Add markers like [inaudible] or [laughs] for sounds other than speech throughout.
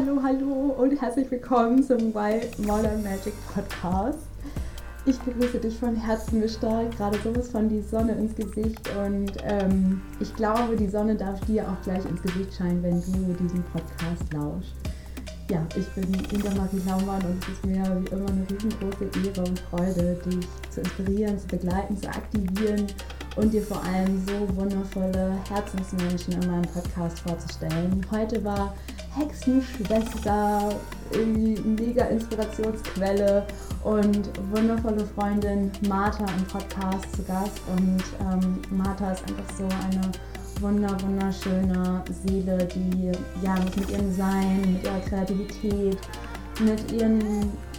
Hallo, hallo und herzlich willkommen zum Wild Modern Magic Podcast. Ich begrüße dich von Herzen gestarkt, gerade sowas von die Sonne ins Gesicht und ähm, ich glaube, die Sonne darf dir auch gleich ins Gesicht scheinen, wenn du diesen Podcast lauschst. Ja, ich bin Inga Marie Laumann und es ist mir wie immer eine riesengroße Ehre und Freude, dich zu inspirieren, zu begleiten, zu aktivieren und dir vor allem so wundervolle Herzensmenschen in meinem Podcast vorzustellen. Heute war Hexenschwester, irgendwie mega Inspirationsquelle und wundervolle Freundin Martha im Podcast zu Gast. Und ähm, Martha ist einfach so eine wunder, wunderschöne Seele, die ja mit ihrem Sein, mit ihrer Kreativität, mit, ihren,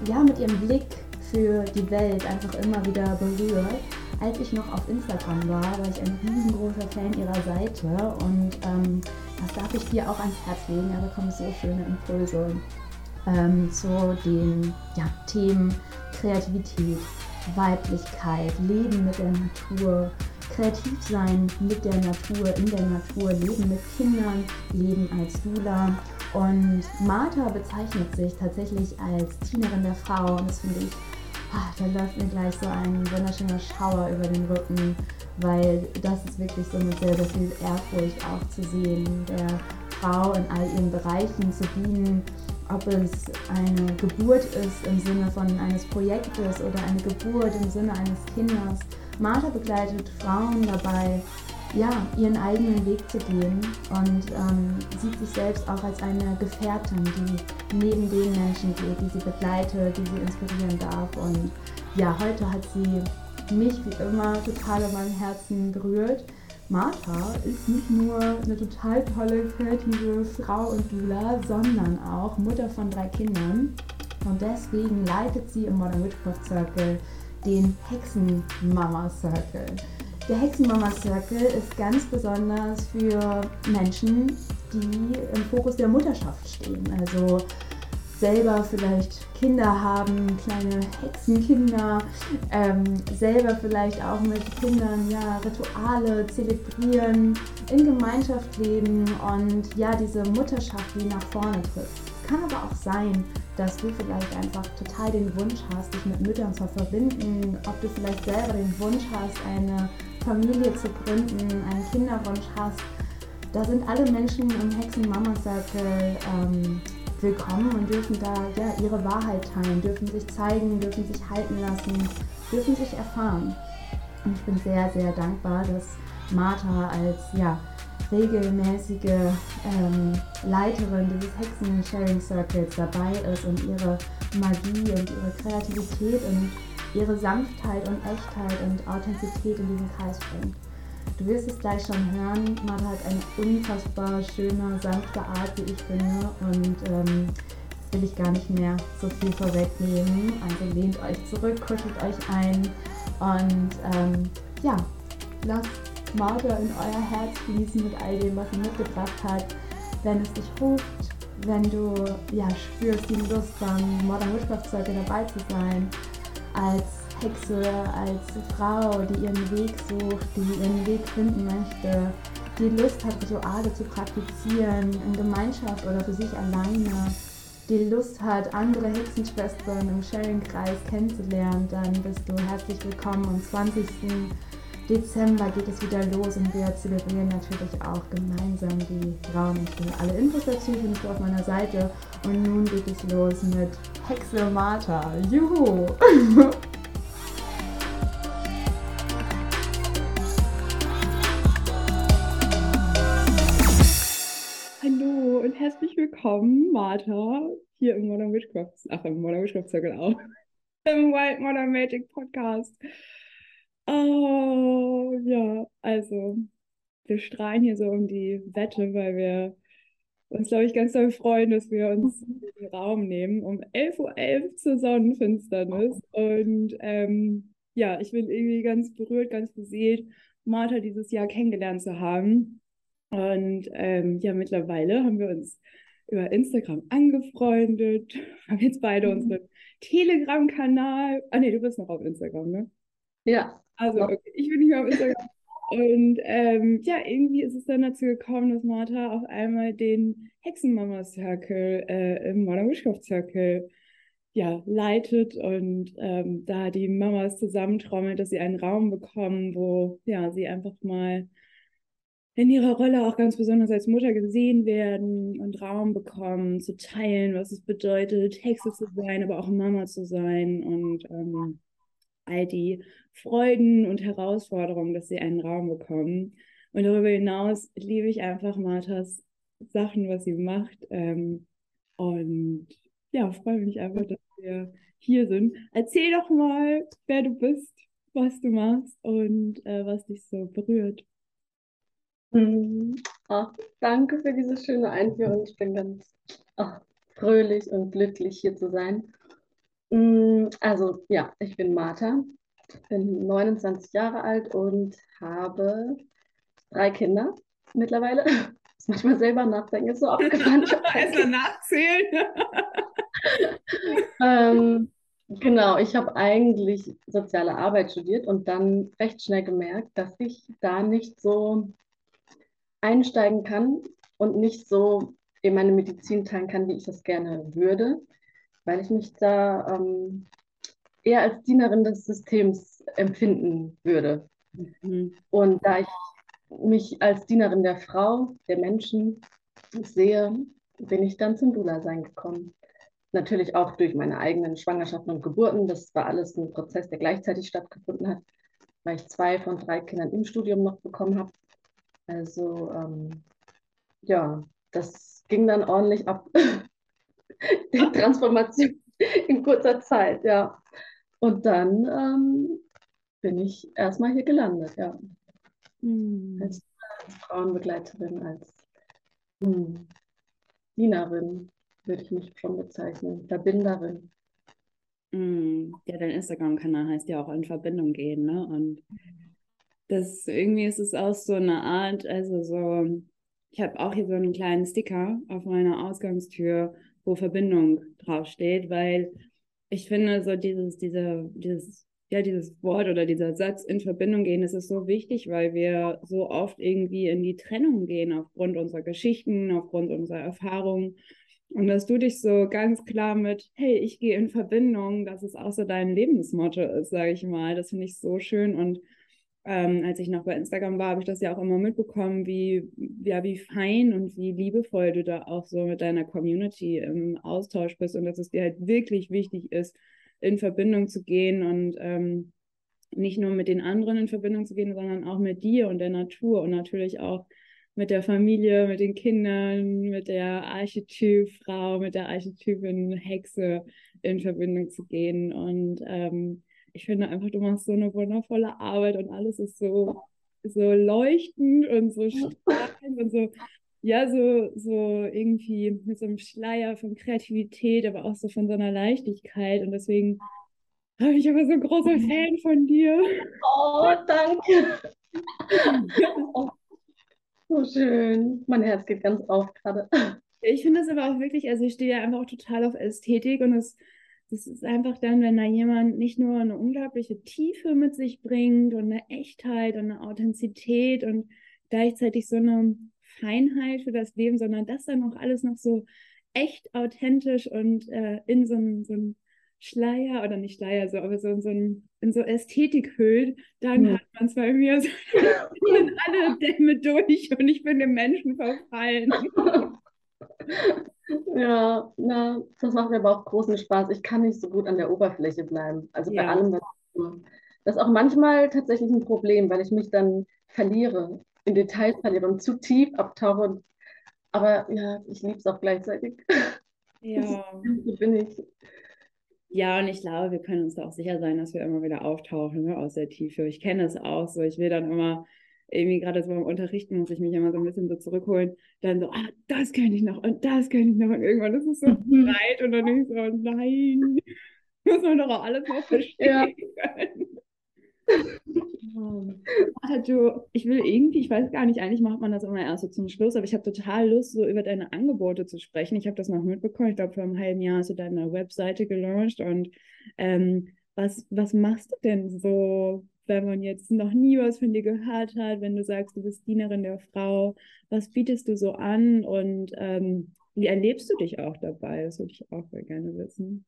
ja, mit ihrem Blick für die Welt einfach immer wieder berührt. Als ich noch auf Instagram war, war ich ein riesengroßer Fan ihrer Seite und ähm, das darf ich dir auch ans Herz legen. Da bekomme so schöne Impulse ähm, zu den ja, Themen Kreativität, Weiblichkeit, Leben mit der Natur, kreativ sein mit der Natur, in der Natur, Leben mit Kindern, Leben als Dula. Und Martha bezeichnet sich tatsächlich als Dienerin der Frau und das finde ich, ah, da läuft mir gleich so ein wunderschöner Schauer über den Rücken, weil das ist wirklich so mit sehr, sehr viel Ehrfurcht auch zu sehen, der Frau in all ihren Bereichen zu dienen, ob es eine Geburt ist im Sinne von eines Projektes oder eine Geburt im Sinne eines Kindes. Martha begleitet Frauen dabei, ja, ihren eigenen Weg zu gehen und ähm, sieht sich selbst auch als eine Gefährtin, die neben den Menschen geht, die sie begleitet, die sie inspirieren darf. Und ja, heute hat sie mich wie immer total in meinem Herzen berührt. Martha ist nicht nur eine total tolle, kreative Frau und Dula, sondern auch Mutter von drei Kindern. Und deswegen leitet sie im Modern Witchcraft Circle den Hexenmama Circle. Der Hexenmama Circle ist ganz besonders für Menschen, die im Fokus der Mutterschaft stehen. Also selber vielleicht Kinder haben, kleine Hexenkinder, ähm, selber vielleicht auch mit Kindern ja, Rituale zelebrieren, in Gemeinschaft leben und ja, diese Mutterschaft, die nach vorne tritt. Kann aber auch sein, dass du vielleicht einfach total den Wunsch hast, dich mit Müttern zu verbinden, ob du vielleicht selber den Wunsch hast, eine Familie zu gründen, einen Kinderwunsch hast. Da sind alle Menschen im Hexen-Mama-Circle ähm, willkommen und dürfen da ja, ihre Wahrheit teilen, dürfen sich zeigen, dürfen sich halten lassen, dürfen sich erfahren. Und ich bin sehr, sehr dankbar, dass Martha als ja, regelmäßige ähm, Leiterin dieses Hexen-Sharing-Circles dabei ist und ihre Magie und ihre Kreativität und ihre Sanftheit und Echtheit und Authentizität in diesen Kreis bringt. Du wirst es gleich schon hören. Martha hat eine unfassbar schöne, sanfte Art, wie ich finde. Und ähm, will ich gar nicht mehr so viel vorwegnehmen. Also lehnt euch zurück, kuschelt euch ein und ähm, ja, lasst Martha in euer Herz fließen mit all dem, was sie mitgebracht hat. Wenn es dich ruft, wenn du ja, spürst die Lust beim Modern Witchcraft Circle dabei zu sein, als Hexe, als Frau, die ihren Weg sucht, die ihren Weg finden möchte, die Lust hat, Rituale zu praktizieren, in Gemeinschaft oder für sich alleine, die Lust hat, andere Hexenschwestern im Sharing-Kreis kennenzulernen, dann bist du herzlich willkommen am 20. Dezember geht es wieder los und wir zelebrieren natürlich auch gemeinsam die Frauennächte. Alle Infos dazu findest du auf meiner Seite. Und nun geht es los mit Hexe Martha. Juhu! [laughs] Hallo und herzlich willkommen, Martha, hier im Modern Witchcraft, ach, im Modern Witchcraft Circle auch, [laughs] im Wild Modern Magic Podcast. Oh, ja, also wir strahlen hier so um die Wette, weil wir uns, glaube ich, ganz doll freuen, dass wir uns [laughs] den Raum nehmen um 11.11 Uhr .11 zur Sonnenfinsternis. Und ähm, ja, ich bin irgendwie ganz berührt, ganz beseelt, Martha dieses Jahr kennengelernt zu haben. Und ähm, ja, mittlerweile haben wir uns über Instagram angefreundet, [laughs] haben jetzt beide mhm. unseren Telegram-Kanal. Ah nee, du bist noch auf Instagram, ne? Ja. Also, okay. ich bin nicht mehr auf Instagram. Und ähm, ja, irgendwie ist es dann dazu gekommen, dass Martha auf einmal den Hexenmama-Circle äh, im Modern Witchcraft Circle ja, leitet und ähm, da die Mamas zusammentrommelt, dass sie einen Raum bekommen, wo ja, sie einfach mal in ihrer Rolle auch ganz besonders als Mutter gesehen werden und Raum bekommen, zu teilen, was es bedeutet, Hexe zu sein, aber auch Mama zu sein und ähm, all die Freuden und Herausforderungen, dass sie einen Raum bekommen. Und darüber hinaus liebe ich einfach Marthas Sachen, was sie macht. Ähm, und ja, freue mich einfach, dass wir hier sind. Erzähl doch mal, wer du bist, was du machst und äh, was dich so berührt. Mhm. Ach, danke für diese schöne Einführung. Ich bin ganz ach, fröhlich und glücklich, hier zu sein. Mm, also, ja, ich bin Martha, bin 29 Jahre alt und habe drei Kinder mittlerweile. [laughs] Muss manchmal selber nachdenken, ist so abgefahren. [laughs] Erstmal nachzählen. [laughs] ähm, genau, ich habe eigentlich soziale Arbeit studiert und dann recht schnell gemerkt, dass ich da nicht so einsteigen kann und nicht so in meine Medizin teilen kann, wie ich das gerne würde, weil ich mich da ähm, eher als Dienerin des Systems empfinden würde. Mhm. Und da ich mich als Dienerin der Frau, der Menschen sehe, bin ich dann zum Dula-Sein gekommen. Natürlich auch durch meine eigenen Schwangerschaften und Geburten. Das war alles ein Prozess, der gleichzeitig stattgefunden hat, weil ich zwei von drei Kindern im Studium noch bekommen habe. Also ähm, ja, das ging dann ordentlich ab. [laughs] [laughs] Die Transformation in kurzer Zeit, ja. Und dann ähm, bin ich erstmal hier gelandet, ja. Mhm. Als, als, Frauenbegleiterin, als hm, Dienerin würde ich mich schon bezeichnen, Verbinderin. Mm, ja, dein Instagram-Kanal heißt ja auch in Verbindung gehen, ne? Und das irgendwie ist es auch so eine Art, also so, ich habe auch hier so einen kleinen Sticker auf meiner Ausgangstür, wo Verbindung draufsteht, weil ich finde, so dieses, diese, dieses, ja, dieses Wort oder dieser Satz in Verbindung gehen, das ist so wichtig, weil wir so oft irgendwie in die Trennung gehen aufgrund unserer Geschichten, aufgrund unserer Erfahrungen. Und dass du dich so ganz klar mit, hey, ich gehe in Verbindung, dass es auch so dein Lebensmotto ist, sage ich mal. Das finde ich so schön und ähm, als ich noch bei Instagram war, habe ich das ja auch immer mitbekommen, wie, ja, wie fein und wie liebevoll du da auch so mit deiner Community im Austausch bist und dass es dir halt wirklich wichtig ist, in Verbindung zu gehen und ähm, nicht nur mit den anderen in Verbindung zu gehen, sondern auch mit dir und der Natur und natürlich auch mit der Familie, mit den Kindern, mit der Archetypfrau, mit der Archetypin Hexe in Verbindung zu gehen und ähm, ich finde einfach, du machst so eine wundervolle Arbeit und alles ist so, so leuchtend und so strahlend und so, ja, so, so irgendwie mit so einem Schleier von Kreativität, aber auch so von so einer Leichtigkeit. Und deswegen habe ich aber so ein großer mhm. Fan von dir. Oh, danke. oh, [laughs] so schön. Mein Herz geht ganz auf gerade. Ich finde das aber auch wirklich, also ich stehe ja einfach auch total auf Ästhetik und es das ist einfach dann, wenn da jemand nicht nur eine unglaubliche Tiefe mit sich bringt und eine Echtheit und eine Authentizität und gleichzeitig so eine Feinheit für das Leben, sondern das dann auch alles noch so echt authentisch und äh, in so einen so Schleier oder nicht Schleier, so, aber so in so, ein, in so Ästhetik hüllt, dann ja. hat man es bei mir so [laughs] alle Dämme durch und ich bin dem Menschen verfallen. [laughs] [laughs] Ja, na, das macht mir aber auch großen Spaß. Ich kann nicht so gut an der Oberfläche bleiben. Also bei allem, was ich tue. Das ist auch manchmal tatsächlich ein Problem, weil ich mich dann verliere, in Details verliere und zu tief abtauche. Aber ja, ich liebe es auch gleichzeitig. Ja. so bin ich. Ja, und ich glaube, wir können uns da auch sicher sein, dass wir immer wieder auftauchen ne, aus der Tiefe. Ich kenne es auch so. Ich will dann immer irgendwie gerade so beim Unterrichten muss ich mich immer so ein bisschen so zurückholen, dann so, ah, das könnte ich noch und das könnte ich noch und irgendwann ist es so mhm. breit und dann denke ich so, nein, [laughs] muss man doch auch alles noch verstehen können. Oh. du, ich will irgendwie, ich weiß gar nicht, eigentlich macht man das immer erst so zum Schluss, aber ich habe total Lust, so über deine Angebote zu sprechen. Ich habe das noch mitbekommen, ich glaube, vor einem halben Jahr hast du deine Webseite gelauncht und ähm, was, was machst du denn so wenn man jetzt noch nie was von dir gehört hat, wenn du sagst, du bist Dienerin der Frau, was bietest du so an und ähm, wie erlebst du dich auch dabei? Das würde ich auch sehr gerne wissen.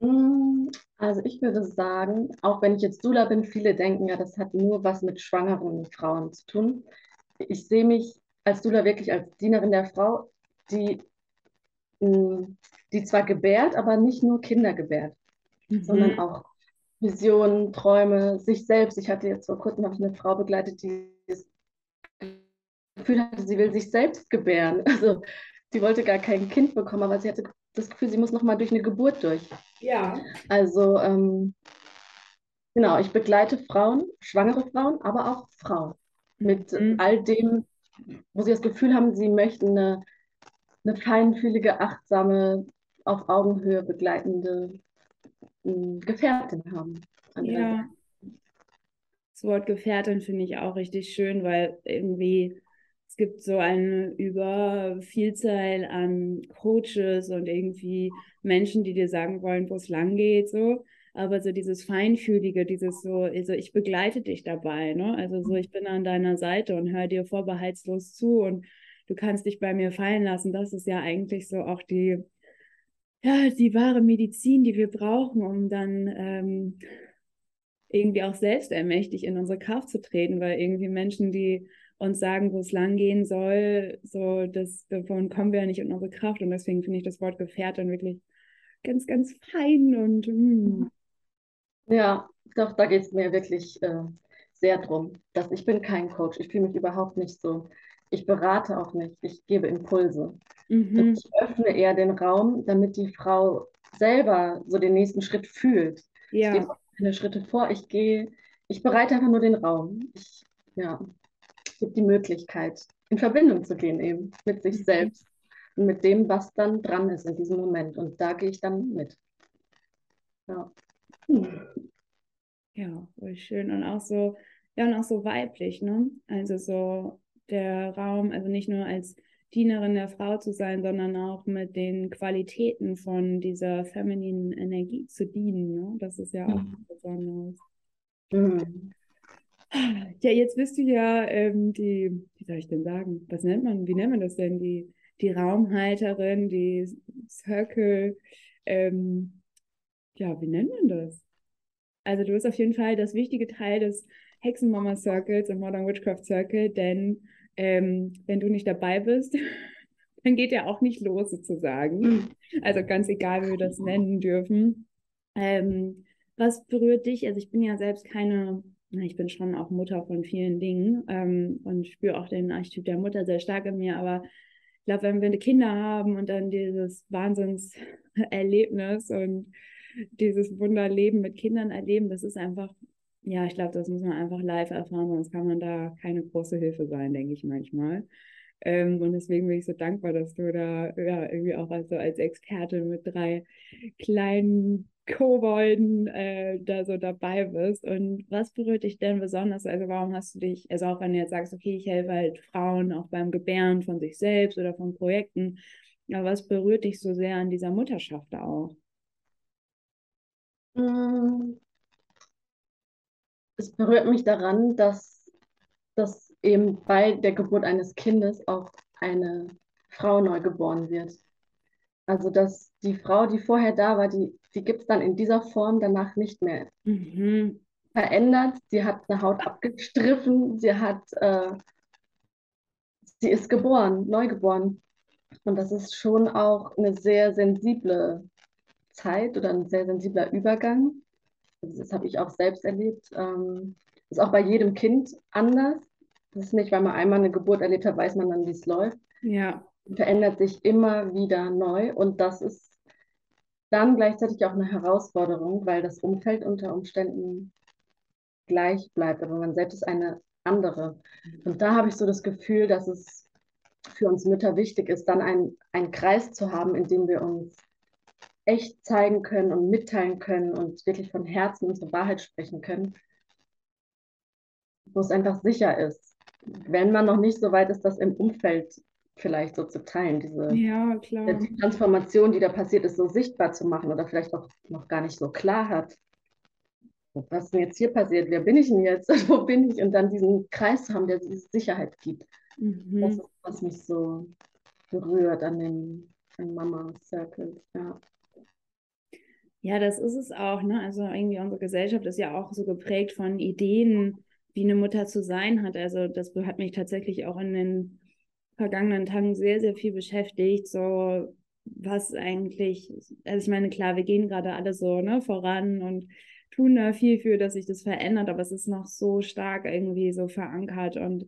Mm, also ich würde sagen, auch wenn ich jetzt Dula bin, viele denken ja, das hat nur was mit schwangeren Frauen zu tun. Ich sehe mich als Dula wirklich als Dienerin der Frau, die, mm, die zwar gebärt, aber nicht nur Kinder gebärt, mhm. sondern auch Visionen, Träume, sich selbst. Ich hatte jetzt vor kurzem habe ich eine Frau begleitet, die das Gefühl hatte, sie will sich selbst gebären. [laughs] Also sie wollte gar kein Kind bekommen, aber sie hatte das Gefühl, sie muss noch mal durch eine Geburt durch. Ja. Also ähm, genau, ich begleite Frauen, schwangere Frauen, aber auch Frauen mit mhm. all dem, wo sie das Gefühl haben, sie möchten eine, eine feinfühlige, achtsame, auf Augenhöhe begleitende Gefährtin haben. Ja. Das Wort Gefährtin finde ich auch richtig schön, weil irgendwie es gibt so eine über Vielzahl an Coaches und irgendwie Menschen, die dir sagen wollen, wo es lang geht, so. Aber so dieses Feinfühlige, dieses so, also ich begleite dich dabei, ne? Also so, ich bin an deiner Seite und höre dir vorbehaltslos zu und du kannst dich bei mir fallen lassen. Das ist ja eigentlich so auch die, ja, die wahre Medizin, die wir brauchen, um dann ähm, irgendwie auch selbst ermächtigt in unsere Kraft zu treten, weil irgendwie Menschen, die uns sagen, wo es lang gehen soll, so das, davon kommen wir ja nicht in unsere Kraft. Und deswegen finde ich das Wort Gefährtin wirklich ganz, ganz fein und mm. ja, doch, da geht es mir wirklich äh, sehr drum, dass ich bin kein Coach, ich fühle mich überhaupt nicht so. Ich berate auch nicht, ich gebe Impulse. Mhm. Ich öffne eher den Raum, damit die Frau selber so den nächsten Schritt fühlt. Ja. Ich gebe keine Schritte vor, ich gehe, ich bereite einfach nur den Raum. Ich, ja, ich gebe die Möglichkeit, in Verbindung zu gehen eben mit sich mhm. selbst und mit dem, was dann dran ist in diesem Moment. Und da gehe ich dann mit. Ja. Ja, voll schön. Und auch so, ja, und auch so weiblich, ne? Also so der Raum, also nicht nur als Dienerin der Frau zu sein, sondern auch mit den Qualitäten von dieser femininen Energie zu dienen. Ne? Das ist ja auch mhm. besonders. Mhm. Ja, jetzt bist du ja ähm, die, wie soll ich denn sagen, was nennt man, wie nennt man das denn? Die, die Raumhalterin, die Circle, ähm, ja, wie nennt man das? Also du bist auf jeden Fall das wichtige Teil des Hexenmama Circles und Modern Witchcraft Circle, denn ähm, wenn du nicht dabei bist, [laughs] dann geht er auch nicht los sozusagen. Mhm. Also ganz egal, wie wir das nennen dürfen. Ähm, was berührt dich? Also ich bin ja selbst keine, ich bin schon auch Mutter von vielen Dingen ähm, und spüre auch den Archetyp der Mutter sehr stark in mir, aber ich glaube, wenn wir Kinder haben und dann dieses Wahnsinnserlebnis und dieses Wunderleben mit Kindern erleben, das ist einfach ja, ich glaube, das muss man einfach live erfahren, sonst kann man da keine große Hilfe sein, denke ich manchmal. Ähm, und deswegen bin ich so dankbar, dass du da ja, irgendwie auch also als Experte mit drei kleinen Kobolden äh, da so dabei bist. Und was berührt dich denn besonders? Also warum hast du dich, also auch wenn du jetzt sagst, okay, ich helfe halt Frauen auch beim Gebären von sich selbst oder von Projekten, aber was berührt dich so sehr an dieser Mutterschaft auch? Mm, es berührt mich daran, dass, dass eben bei der Geburt eines Kindes auch eine Frau neu geboren wird. Also dass die Frau, die vorher da war, die, die gibt es dann in dieser Form danach nicht mehr mhm. verändert. Sie hat eine Haut abgestriffen, sie hat, äh, sie ist geboren, neu geboren. Und das ist schon auch eine sehr sensible Zeit oder ein sehr sensibler Übergang. Also das habe ich auch selbst erlebt. Ähm, ist auch bei jedem Kind anders. Das ist nicht, weil man einmal eine Geburt erlebt hat, weiß man dann, wie es läuft. Ja. Verändert sich immer wieder neu und das ist dann gleichzeitig auch eine Herausforderung, weil das Umfeld unter Umständen gleich bleibt, aber man selbst ist eine andere. Und da habe ich so das Gefühl, dass es für uns Mütter wichtig ist, dann einen Kreis zu haben, in dem wir uns echt zeigen können und mitteilen können und wirklich von Herzen unsere Wahrheit sprechen können, wo es einfach sicher ist. Wenn man noch nicht so weit ist, das im Umfeld vielleicht so zu teilen, diese ja, die Transformation, die da passiert ist, so sichtbar zu machen oder vielleicht auch noch gar nicht so klar hat. was ist denn jetzt hier passiert? Wer bin ich denn jetzt? [laughs] Wo bin ich? Und dann diesen Kreis zu haben, der diese Sicherheit gibt. Mhm. Das ist, was mich so berührt an den, den Mama-Circles, ja. Ja, das ist es auch, ne? Also irgendwie unsere Gesellschaft ist ja auch so geprägt von Ideen, wie eine Mutter zu sein hat. Also das hat mich tatsächlich auch in den vergangenen Tagen sehr, sehr viel beschäftigt. So, was eigentlich, also ich meine, klar, wir gehen gerade alle so ne, voran und tun da viel für, dass sich das verändert, aber es ist noch so stark irgendwie so verankert und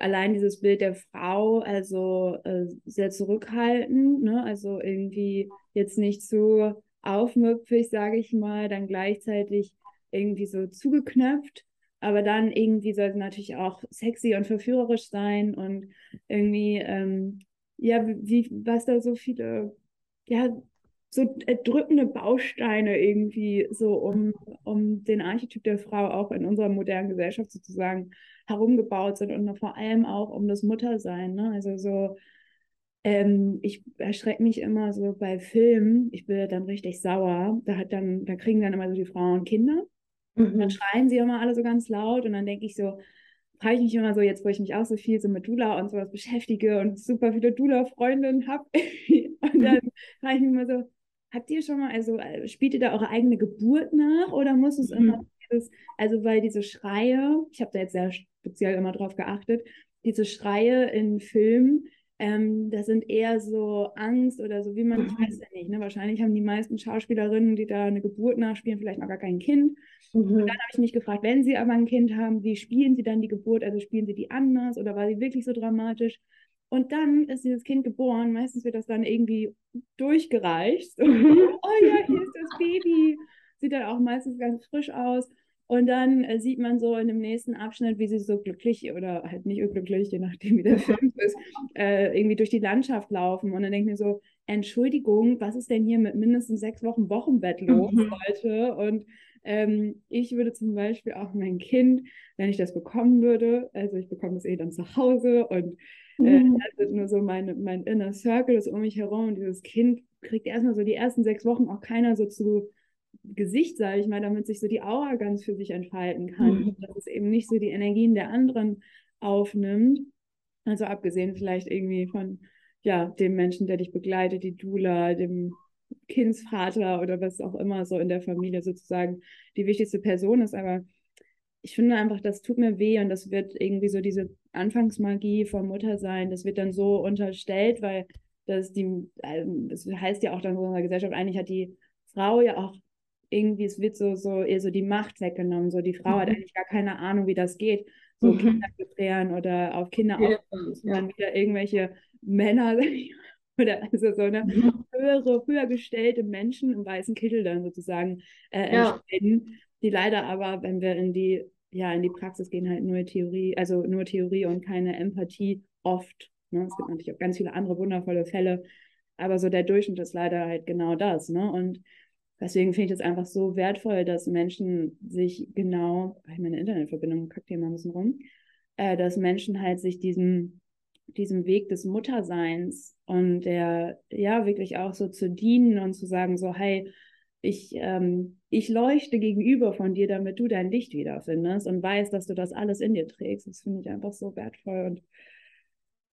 allein dieses Bild der Frau, also äh, sehr zurückhaltend, ne? also irgendwie jetzt nicht so aufmüpfig, sage ich mal, dann gleichzeitig irgendwie so zugeknöpft, aber dann irgendwie soll es natürlich auch sexy und verführerisch sein und irgendwie, ähm, ja, wie, was da so viele, ja, so erdrückende Bausteine irgendwie so um, um den Archetyp der Frau auch in unserer modernen Gesellschaft sozusagen herumgebaut sind und vor allem auch um das Muttersein. Ne? Also so ähm, ich erschrecke mich immer so bei Filmen, ich bin dann richtig sauer. Da hat dann, da kriegen dann immer so die Frauen Kinder. Mhm. Dann schreien sie immer alle so ganz laut und dann denke ich so, frage ich mich immer so, jetzt wo ich mich auch so viel so mit Dula und sowas beschäftige und super viele Dula-Freundinnen habe. [laughs] und dann frage ich mich immer so, habt ihr schon mal, also äh, spielt ihr da eure eigene Geburt nach oder muss es mhm. immer dieses, also weil diese Schreie, ich habe da jetzt sehr speziell immer drauf geachtet, diese Schreie in Filmen, ähm, das sind eher so Angst oder so, wie man, ich weiß ja nicht, ne? wahrscheinlich haben die meisten Schauspielerinnen, die da eine Geburt nachspielen, vielleicht noch gar kein Kind. Mhm. Und dann habe ich mich gefragt, wenn sie aber ein Kind haben, wie spielen sie dann die Geburt? Also spielen sie die anders oder war sie wirklich so dramatisch? Und dann ist dieses Kind geboren, meistens wird das dann irgendwie durchgereicht. So, mhm. [laughs] oh ja, hier ist das Baby. Sieht dann auch meistens ganz frisch aus. Und dann äh, sieht man so in dem nächsten Abschnitt, wie sie so glücklich oder halt nicht unglücklich, je nachdem, wie der Film ist, äh, irgendwie durch die Landschaft laufen. Und dann denke ich mir so, Entschuldigung, was ist denn hier mit mindestens sechs Wochen Wochenbett los, mhm. Leute? Und ähm, ich würde zum Beispiel auch mein Kind, wenn ich das bekommen würde, also ich bekomme es eh dann zu Hause und äh, mhm. also nur so meine, mein Inner Circle ist um mich herum und dieses Kind kriegt erstmal so die ersten sechs Wochen auch keiner so zu Gesicht, sage ich mal, damit sich so die Aura ganz für sich entfalten kann. Mhm. Dass es eben nicht so die Energien der anderen aufnimmt. Also abgesehen vielleicht irgendwie von ja, dem Menschen, der dich begleitet, die Dula, dem Kindsvater oder was auch immer so in der Familie sozusagen die wichtigste Person ist. Aber ich finde einfach, das tut mir weh und das wird irgendwie so diese Anfangsmagie vom Muttersein, das wird dann so unterstellt, weil das die, ähm, es heißt ja auch dann in unserer Gesellschaft, eigentlich hat die Frau ja auch irgendwie, es wird so, so eher so die Macht weggenommen. So die Frau mhm. hat eigentlich gar keine Ahnung, wie das geht. So mhm. Kinder gebären oder auf Kinder ja, aufpassen, ja. dann wieder irgendwelche Männer [laughs] oder also so eine mhm. höhere, höher gestellte Menschen im weißen Kittel dann sozusagen äh, ja. die leider aber, wenn wir in die, ja, in die Praxis gehen, halt nur Theorie, also nur Theorie und keine Empathie oft. Ne? Es gibt natürlich auch ganz viele andere wundervolle Fälle, aber so der Durchschnitt ist leider halt genau das. Ne? Und Deswegen finde ich es einfach so wertvoll, dass Menschen sich genau, ich meine Internetverbindung kackt hier mal ein bisschen rum, äh, dass Menschen halt sich diesem, diesem Weg des Mutterseins und der, ja, wirklich auch so zu dienen und zu sagen, so, hey, ich, ähm, ich leuchte gegenüber von dir, damit du dein Licht wiederfindest und weißt, dass du das alles in dir trägst. Das finde ich einfach so wertvoll und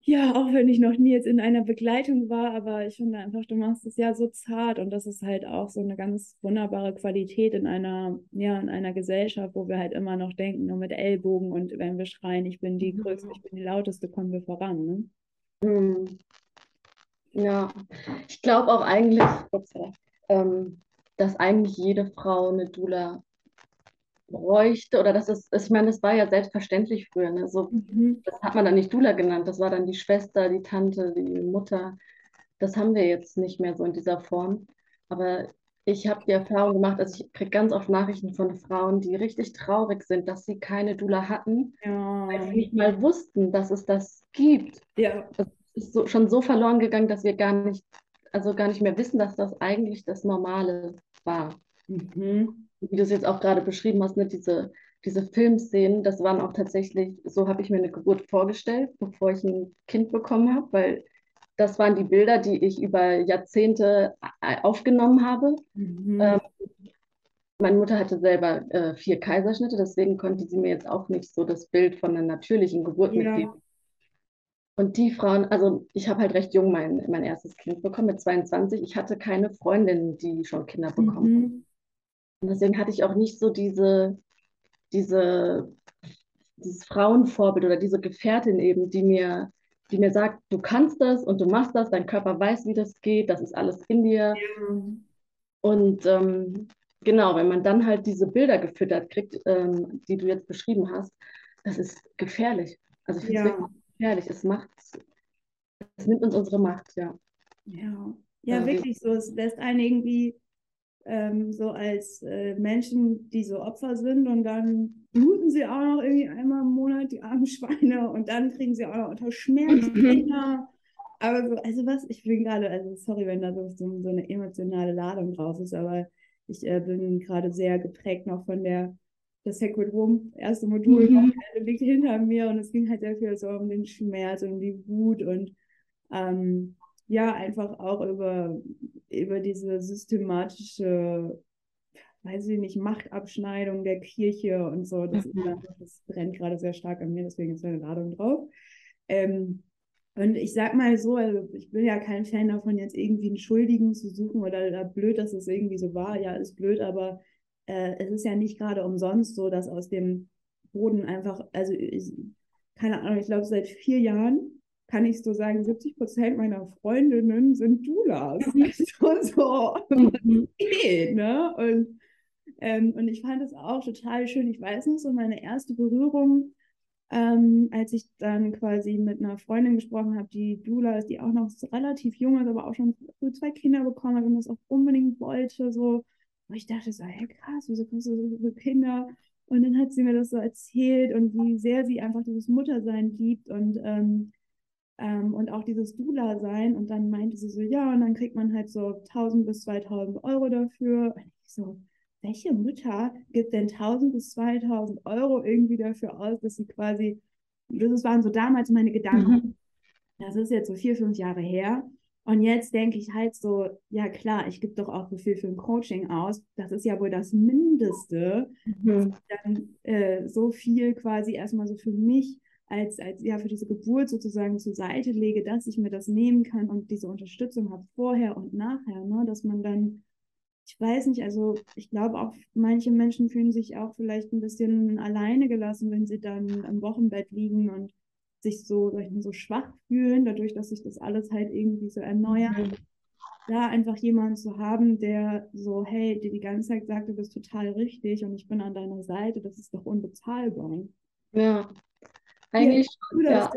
ja, auch wenn ich noch nie jetzt in einer Begleitung war, aber ich finde einfach, du machst es ja so zart und das ist halt auch so eine ganz wunderbare Qualität in einer, ja, in einer Gesellschaft, wo wir halt immer noch denken, nur mit Ellbogen und wenn wir schreien, ich bin die Größte, ich bin die Lauteste, kommen wir voran. Ne? Mhm. Ja, ich glaube auch eigentlich, ähm, dass eigentlich jede Frau eine Dula bräuchte, oder das ist, ich meine, das war ja selbstverständlich früher, ne? so, mhm. das hat man dann nicht Dula genannt, das war dann die Schwester, die Tante, die Mutter. Das haben wir jetzt nicht mehr so in dieser Form. Aber ich habe die Erfahrung gemacht, also ich kriege ganz oft Nachrichten von Frauen, die richtig traurig sind, dass sie keine Dula hatten, ja. weil sie nicht mal wussten, dass es das gibt. Ja. Das ist so, schon so verloren gegangen, dass wir gar nicht, also gar nicht mehr wissen, dass das eigentlich das Normale war. Mhm wie du es jetzt auch gerade beschrieben hast, ne, diese, diese Filmszenen, das waren auch tatsächlich, so habe ich mir eine Geburt vorgestellt, bevor ich ein Kind bekommen habe, weil das waren die Bilder, die ich über Jahrzehnte äh, aufgenommen habe. Mhm. Ähm, meine Mutter hatte selber äh, vier Kaiserschnitte, deswegen konnte sie mir jetzt auch nicht so das Bild von einer natürlichen Geburt Ja. mitgeben. Und die Frauen, also ich habe halt recht jung mein, mein erstes Kind bekommen, mit 22. Ich hatte keine Freundin, die schon Kinder bekommen. Mhm. Und deswegen hatte ich auch nicht so diese, diese, dieses Frauenvorbild oder diese Gefährtin eben, die mir, die mir sagt, du kannst das und du machst das, dein Körper weiß, wie das geht, das ist alles in dir. Ja. Und ähm, genau, wenn man dann halt diese Bilder gefüttert kriegt, ähm, die du jetzt beschrieben hast, das ist gefährlich. Also ich finde es Ja. wirklich gefährlich. Es macht, es nimmt uns unsere Macht, ja. Ja, ja, Ja, wirklich so. Es lässt einen irgendwie ähm, so als äh, Menschen, die so Opfer sind und dann bluten sie auch noch irgendwie einmal im Monat, die armen [laughs] Schweine, und dann kriegen sie auch noch unter Schmerzen Kinder. Aber so, also was, ich bin gerade, also sorry, wenn da so, so, so eine emotionale Ladung drauf ist, aber ich äh, bin gerade sehr geprägt noch von der, das Sacred Womb, erste Modul, Mhm. liegt hinter mir und es ging halt sehr viel so um den Schmerz und die Wut und ähm, ja, einfach auch über, über diese systematische, weiß ich nicht, Machtabschneidung der Kirche und so. Das, ist, Mhm. das brennt gerade sehr stark an mir, deswegen ist eine Ladung drauf. Ähm, und ich sag mal so, also ich bin ja kein Fan davon, jetzt irgendwie einen Schuldigen zu suchen oder, oder blöd, dass es irgendwie so war. Ja, ist blöd, aber äh, es ist ja nicht gerade umsonst so, dass aus dem Boden einfach, also ich, keine Ahnung, ich glaube, seit vier Jahren kann ich so sagen, 70 Prozent meiner Freundinnen sind Doulas. Also [laughs] so, Mhm. geht, ne? Und, ähm, und ich fand es auch total schön. Ich weiß noch so meine erste Berührung, ähm, als ich dann quasi mit einer Freundin gesprochen habe, die Dula ist, die auch noch so relativ jung ist, aber auch schon früh zwei Kinder bekommen hat und das auch unbedingt wollte, so. Und ich dachte so, hey krass, wieso kriegst du so viele Kinder? Und dann hat sie mir das so erzählt und wie sehr sie einfach dieses Muttersein liebt und ähm, ähm, und auch dieses Dula-Sein. Und dann meinte sie so, ja, und dann kriegt man halt so 1000 bis 2000 Euro dafür. Und ich so, welche Mutter gibt denn 1000 bis 2000 Euro irgendwie dafür aus, dass sie quasi, das waren so damals meine Gedanken. Mhm. Das ist jetzt so vier, fünf Jahre her. Und jetzt denke ich halt so, ja klar, ich gebe doch auch so viel für ein Coaching aus. Das ist ja wohl das Mindeste, Mhm. dann äh, so viel quasi erstmal so für mich als, als ja für diese Geburt sozusagen zur Seite lege, dass ich mir das nehmen kann und diese Unterstützung habe vorher und nachher, ne? Dass man dann, ich weiß nicht, also ich glaube auch, manche Menschen fühlen sich auch vielleicht ein bisschen alleine gelassen, wenn sie dann im Wochenbett liegen und sich so, so schwach fühlen, dadurch, dass sich das alles halt irgendwie so erneuert Mhm. da einfach jemanden zu haben, der so, hey, dir die ganze Zeit sagt, du bist total richtig und ich bin an deiner Seite, das ist doch unbezahlbar. Ja, eigentlich Du schon, [laughs] ja.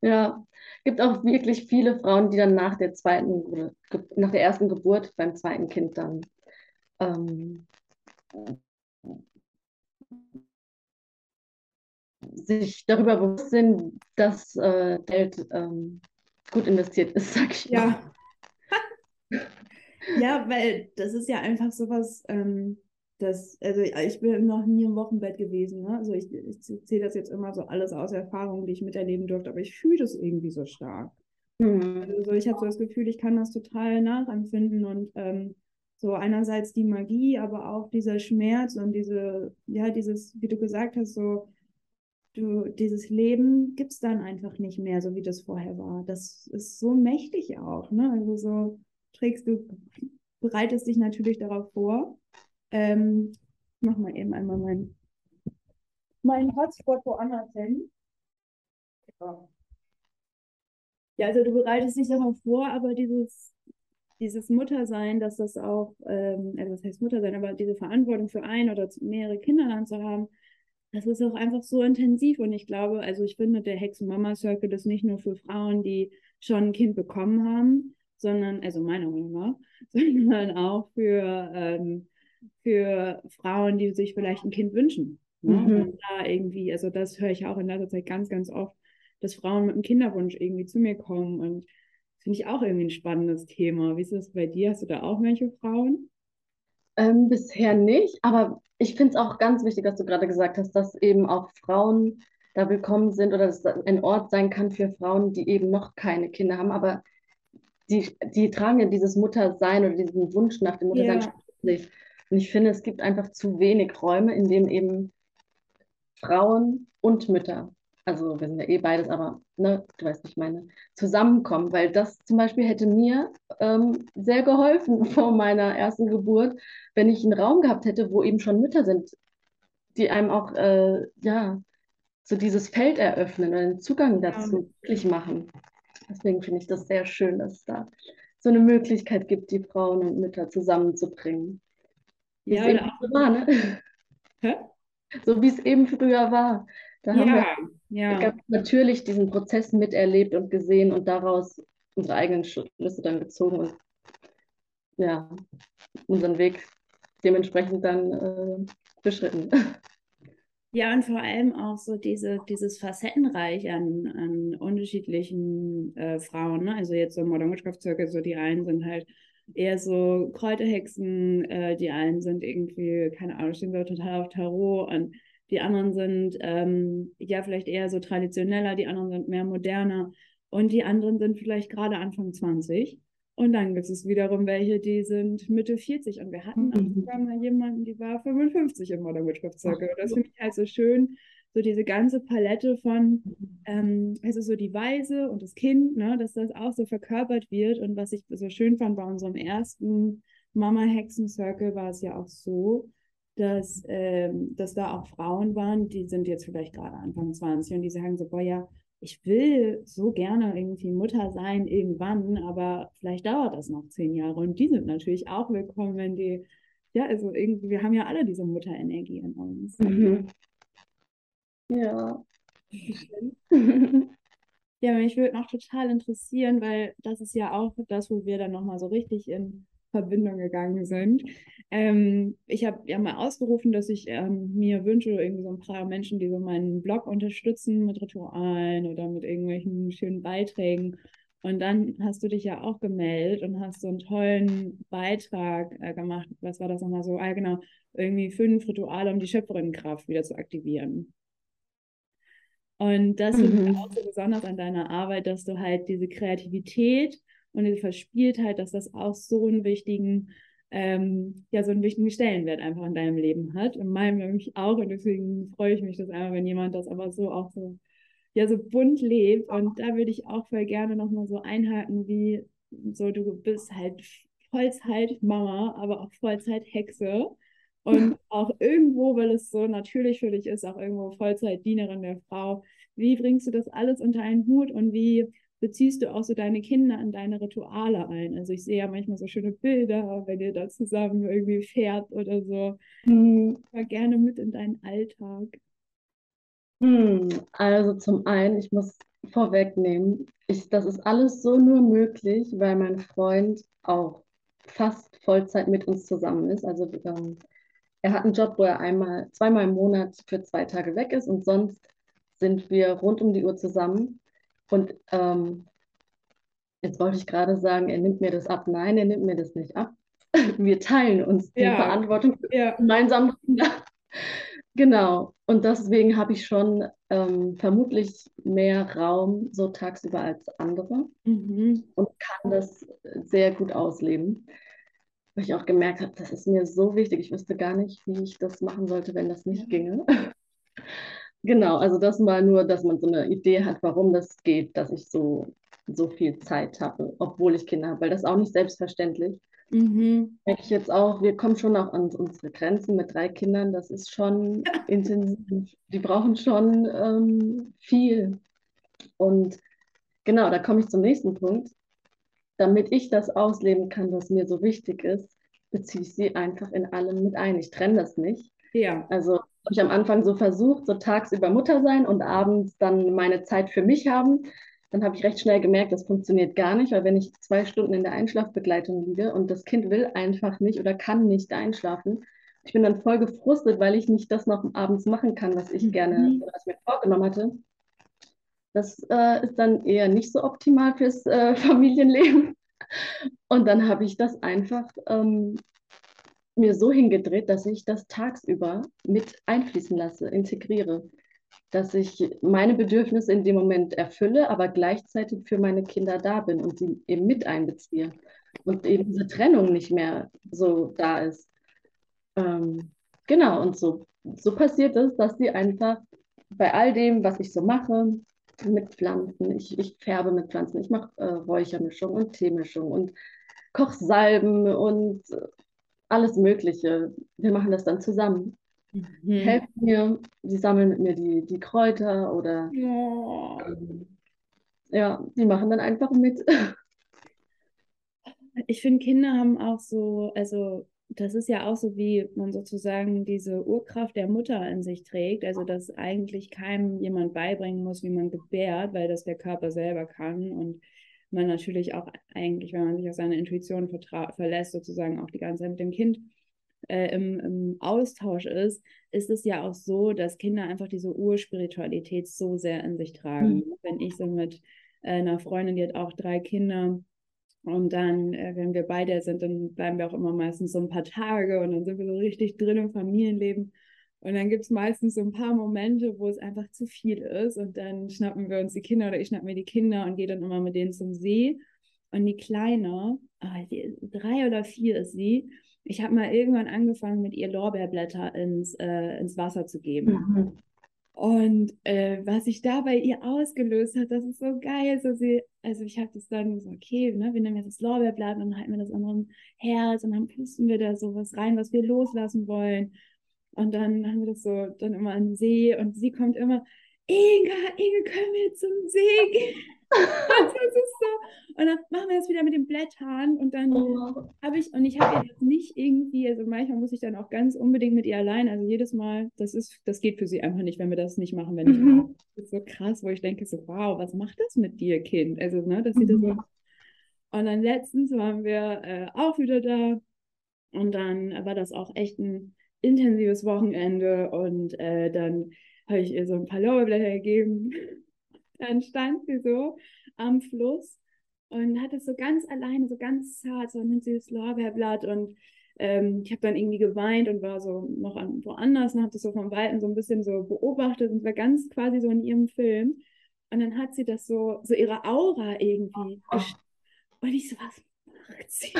Ja, gibt auch wirklich viele Frauen, die dann nach der zweiten, nach der ersten Geburt beim zweiten Kind dann ähm, sich darüber bewusst sind, dass äh, Geld ähm, gut investiert ist, [laughs] sag ich mal. Ja. [laughs] Ja, weil das ist ja einfach sowas, ähm, das, also ich bin noch nie im Wochenbett gewesen, ne? Also ich, ich zähle das jetzt immer so alles aus Erfahrungen, die ich miterleben durfte, aber ich fühle das irgendwie so stark. Mhm. Also ich habe so das Gefühl, ich kann das total nachempfinden und ähm, so einerseits die Magie, aber auch dieser Schmerz und diese, ja, dieses, wie du gesagt hast, so, du, dieses Leben gibt es dann einfach nicht mehr, so wie das vorher war. Das ist so mächtig auch, ne? Also so trägst du, bereitest dich natürlich darauf vor. Ähm, ich mach mal eben einmal meinen mein Hotspot woanders hin. Ja, also du bereitest dich darauf vor, aber dieses, dieses Muttersein, dass das auch, ähm, also das heißt Muttersein, aber diese Verantwortung für ein oder mehrere Kinder dann zu haben, das ist auch einfach so intensiv. Und ich glaube, also ich finde, der Hexen-Mama-Circle ist nicht nur für Frauen, die schon ein Kind bekommen haben, sondern, also meiner Meinung nach, [laughs] sondern auch für, ähm, für Frauen, die sich vielleicht ein Kind wünschen. Ne? Mhm. Da irgendwie, also das höre ich auch in letzter Zeit ganz, ganz oft, dass Frauen mit einem Kinderwunsch irgendwie zu mir kommen und finde ich auch irgendwie ein spannendes Thema. Wie ist das bei dir? Hast du da auch welche Frauen? Ähm, bisher nicht, aber ich finde es auch ganz wichtig, dass du gerade gesagt hast, dass eben auch Frauen da willkommen sind oder dass es ein Ort sein kann für Frauen, die eben noch keine Kinder haben, aber die, die tragen ja dieses Muttersein oder diesen Wunsch nach dem Muttersein Ja. Und ich finde, es gibt einfach zu wenig Räume, in denen eben Frauen und Mütter, also wir sind ja eh beides, aber ne, du weißt, was ich meine, zusammenkommen, weil das zum Beispiel hätte mir ähm, sehr geholfen [laughs] vor meiner ersten Geburt, wenn ich einen Raum gehabt hätte, wo eben schon Mütter sind, die einem auch, äh, ja, so dieses Feld eröffnen und den Zugang dazu wirklich machen. Deswegen finde ich das sehr schön, dass es da so eine Möglichkeit gibt, die Frauen und Mütter zusammenzubringen. Ja, es eben so war, ne? Hä? So wie es eben früher war. Da haben ja, wir ja. natürlich diesen Prozess miterlebt und gesehen und daraus unsere eigenen Schlüsse dann gezogen und ja, unseren Weg dementsprechend dann äh, beschritten. [laughs] Ja, und vor allem auch so diese, dieses Facettenreich an, an unterschiedlichen äh, Frauen. Ne? Also jetzt so Modern Witchcraft Circle, so die einen sind halt eher so Kräuterhexen, äh, die einen sind irgendwie, keine Ahnung, stehen so total auf Tarot und die anderen sind ähm, ja vielleicht eher so traditioneller, die anderen sind mehr moderner und die anderen sind vielleicht gerade Anfang 20. Und dann gibt es wiederum welche, die sind Mitte 40. Und wir hatten mhm. sogar mal jemanden, die war 55 im Modern Witchcraft Circle. Und das finde ich halt so schön, so diese ganze Palette von, ähm, also so die Weise und das Kind, ne, dass das auch so verkörpert wird. Und was ich so schön fand bei unserem ersten Mama-Hexen-Circle war es ja auch so, dass, ähm, dass da auch Frauen waren, die sind jetzt vielleicht gerade Anfang 20 und die sagen so, boah ja, ich will so gerne irgendwie Mutter sein irgendwann, aber vielleicht dauert das noch zehn Jahre. Und die sind natürlich auch willkommen, wenn die, ja, also irgendwie, wir haben ja alle diese Mutterenergie in uns. Mhm. Ja. [laughs] ja, mich würde noch total interessieren, weil das ist ja auch das, wo wir dann nochmal so richtig in Verbindung gegangen sind. Ähm, ich habe ja mal ausgerufen, dass ich ähm, mir wünsche, irgendwie so ein paar Menschen, die so meinen Blog unterstützen mit Ritualen oder mit irgendwelchen schönen Beiträgen. Und dann hast du dich ja auch gemeldet und hast so einen tollen Beitrag äh, gemacht. Was war das nochmal so? Ah, genau, irgendwie fünf Rituale, um die Schöpferinnenkraft wieder zu aktivieren. Und das mhm. finde ich auch so besonders an deiner Arbeit, dass du halt diese Kreativität und die Verspieltheit, dass das auch so einen wichtigen, ähm, ja, so einen wichtigen Stellenwert einfach in deinem Leben hat. In meinem nämlich auch. Und deswegen freue ich mich das einfach, wenn jemand das aber so auch so, ja, so bunt lebt. Und da würde ich auch voll gerne nochmal so einhaken, wie so du bist halt Vollzeit-Mama, aber auch Vollzeit-Hexe. Und auch irgendwo, weil es so natürlich für dich ist, auch irgendwo Vollzeit-Dienerin der Frau. Wie bringst du das alles unter einen Hut und wie beziehst du auch so deine Kinder in deine Rituale ein? Also ich sehe ja manchmal so schöne Bilder, wenn ihr da zusammen irgendwie fährt oder so. Mhm. Mal gerne mit in deinen Alltag. Hm, also zum einen, ich muss vorwegnehmen, ich, das ist alles so nur möglich, weil mein Freund auch fast Vollzeit mit uns zusammen ist. Also ähm, er hat einen Job, wo er einmal, zweimal im Monat für zwei Tage weg ist und sonst sind wir rund um die Uhr zusammen. Und ähm, jetzt wollte ich gerade sagen, er nimmt mir das ab. Nein, er nimmt mir das nicht ab. [laughs] Wir teilen uns die ja. Verantwortung für ja. gemeinsam. [laughs] genau. Und deswegen habe ich schon ähm, vermutlich mehr Raum so tagsüber als andere mhm. und kann das sehr gut ausleben. Weil ich auch gemerkt habe, das ist mir so wichtig. Ich wüsste gar nicht, wie ich das machen sollte, wenn das nicht ginge. [laughs] Genau, also das mal nur, dass man so eine Idee hat, warum das geht, dass ich so, so viel Zeit habe, obwohl ich Kinder habe, weil das ist auch nicht selbstverständlich. Mhm. Denke ich jetzt auch, wir kommen schon auch an unsere Grenzen mit drei Kindern, das ist schon [laughs] intensiv. Die brauchen schon ähm, viel. Und genau, da komme ich zum nächsten Punkt. Damit ich das ausleben kann, was mir so wichtig ist, beziehe ich sie einfach in allem mit ein. Ich trenne das nicht. Ja. Also habe ich am Anfang so versucht, so tagsüber Mutter sein und abends dann meine Zeit für mich haben. Dann habe ich recht schnell gemerkt, das funktioniert gar nicht, weil wenn ich zwei Stunden in der Einschlafbegleitung liege und das Kind will einfach nicht oder kann nicht einschlafen, ich bin dann voll gefrustet, weil ich nicht das noch abends machen kann, was ich gerne, mhm. was ich mir vorgenommen hatte. Das äh, ist dann eher nicht so optimal fürs äh, [laughs] Familienleben. Und dann habe ich das einfach ähm, mir so hingedreht, dass ich das tagsüber mit einfließen lasse, integriere. Dass ich meine Bedürfnisse in dem Moment erfülle, aber gleichzeitig für meine Kinder da bin und sie eben mit einbeziehe. Und eben diese Trennung nicht mehr so da ist. ähm, genau, und so, so passiert es, dass sie einfach bei all dem, was ich so mache, mit Pflanzen, ich, ich färbe mit Pflanzen, ich mache äh, Räuchermischung und Teemischung und Kochsalben und alles Mögliche. Wir machen das dann zusammen. Mhm. Helfen mir, sie sammeln mit mir die, die Kräuter oder ja. ähm, ja, die machen dann einfach mit. Ich finde, Kinder haben auch so, also das ist ja auch so, wie man sozusagen diese Urkraft der Mutter in sich trägt. Also, dass eigentlich keinem jemand beibringen muss, wie man gebärt, weil das der Körper selber kann. Und man natürlich auch eigentlich, wenn man sich auf seine Intuition verlässt, sozusagen auch die ganze Zeit mit dem Kind äh, im, im, Austausch ist, ist es ja auch so, dass Kinder einfach diese Urspiritualität so sehr in sich tragen. Mhm. Wenn ich so mit äh, einer Freundin, die hat auch drei Kinder, und dann, äh, wenn wir beide sind, dann bleiben wir auch immer meistens so ein paar Tage und dann sind wir so richtig drin im Familienleben. Und dann gibt es meistens so ein paar Momente, wo es einfach zu viel ist. Und dann schnappen wir uns die Kinder oder ich schnappe mir die Kinder und gehe dann immer mit denen zum See. Und die Kleine, oh, die, drei oder vier ist sie, ich habe mal irgendwann angefangen, mit ihr Lorbeerblätter ins, äh, ins Wasser zu geben. Mhm. Und äh, was sich da bei ihr ausgelöst hat, das ist so geil. So sie, also ich habe das dann so, okay, ne, wir nehmen jetzt das Lorbeerblatt und halten wir das an unserem Herz und dann pusten wir da so was rein, was wir loslassen wollen. Und dann haben wir das so dann immer an den See und sie kommt immer, Inga, Inga, können wir zum See gehen? Und dann machen wir das wieder mit den Blättern und dann oh. habe ich, und ich habe jetzt nicht irgendwie, also manchmal muss ich dann auch ganz unbedingt mit ihr allein, also jedes Mal, das ist, das geht für sie einfach nicht, wenn wir das nicht machen, wenn ich, mhm. das ist so krass, wo ich denke so, wow, was macht das mit dir, Kind? Also, ne, dass sie das so. Mhm. Und dann letztens waren wir äh, auch wieder da und dann war das auch echt ein intensives Wochenende und äh, dann habe ich ihr so ein paar Lorbeerblätter gegeben dann stand sie so am Fluss und hat es so ganz alleine, so ganz zart, so nimmt sie das Lorbeerblatt und ähm, ich habe dann irgendwie geweint und war so noch an, woanders und habe das so vom Weiten so ein bisschen so beobachtet und war ganz quasi so in ihrem Film. Und dann hat sie das so, so ihre Aura irgendwie. Oh. Und ich so, was macht sie?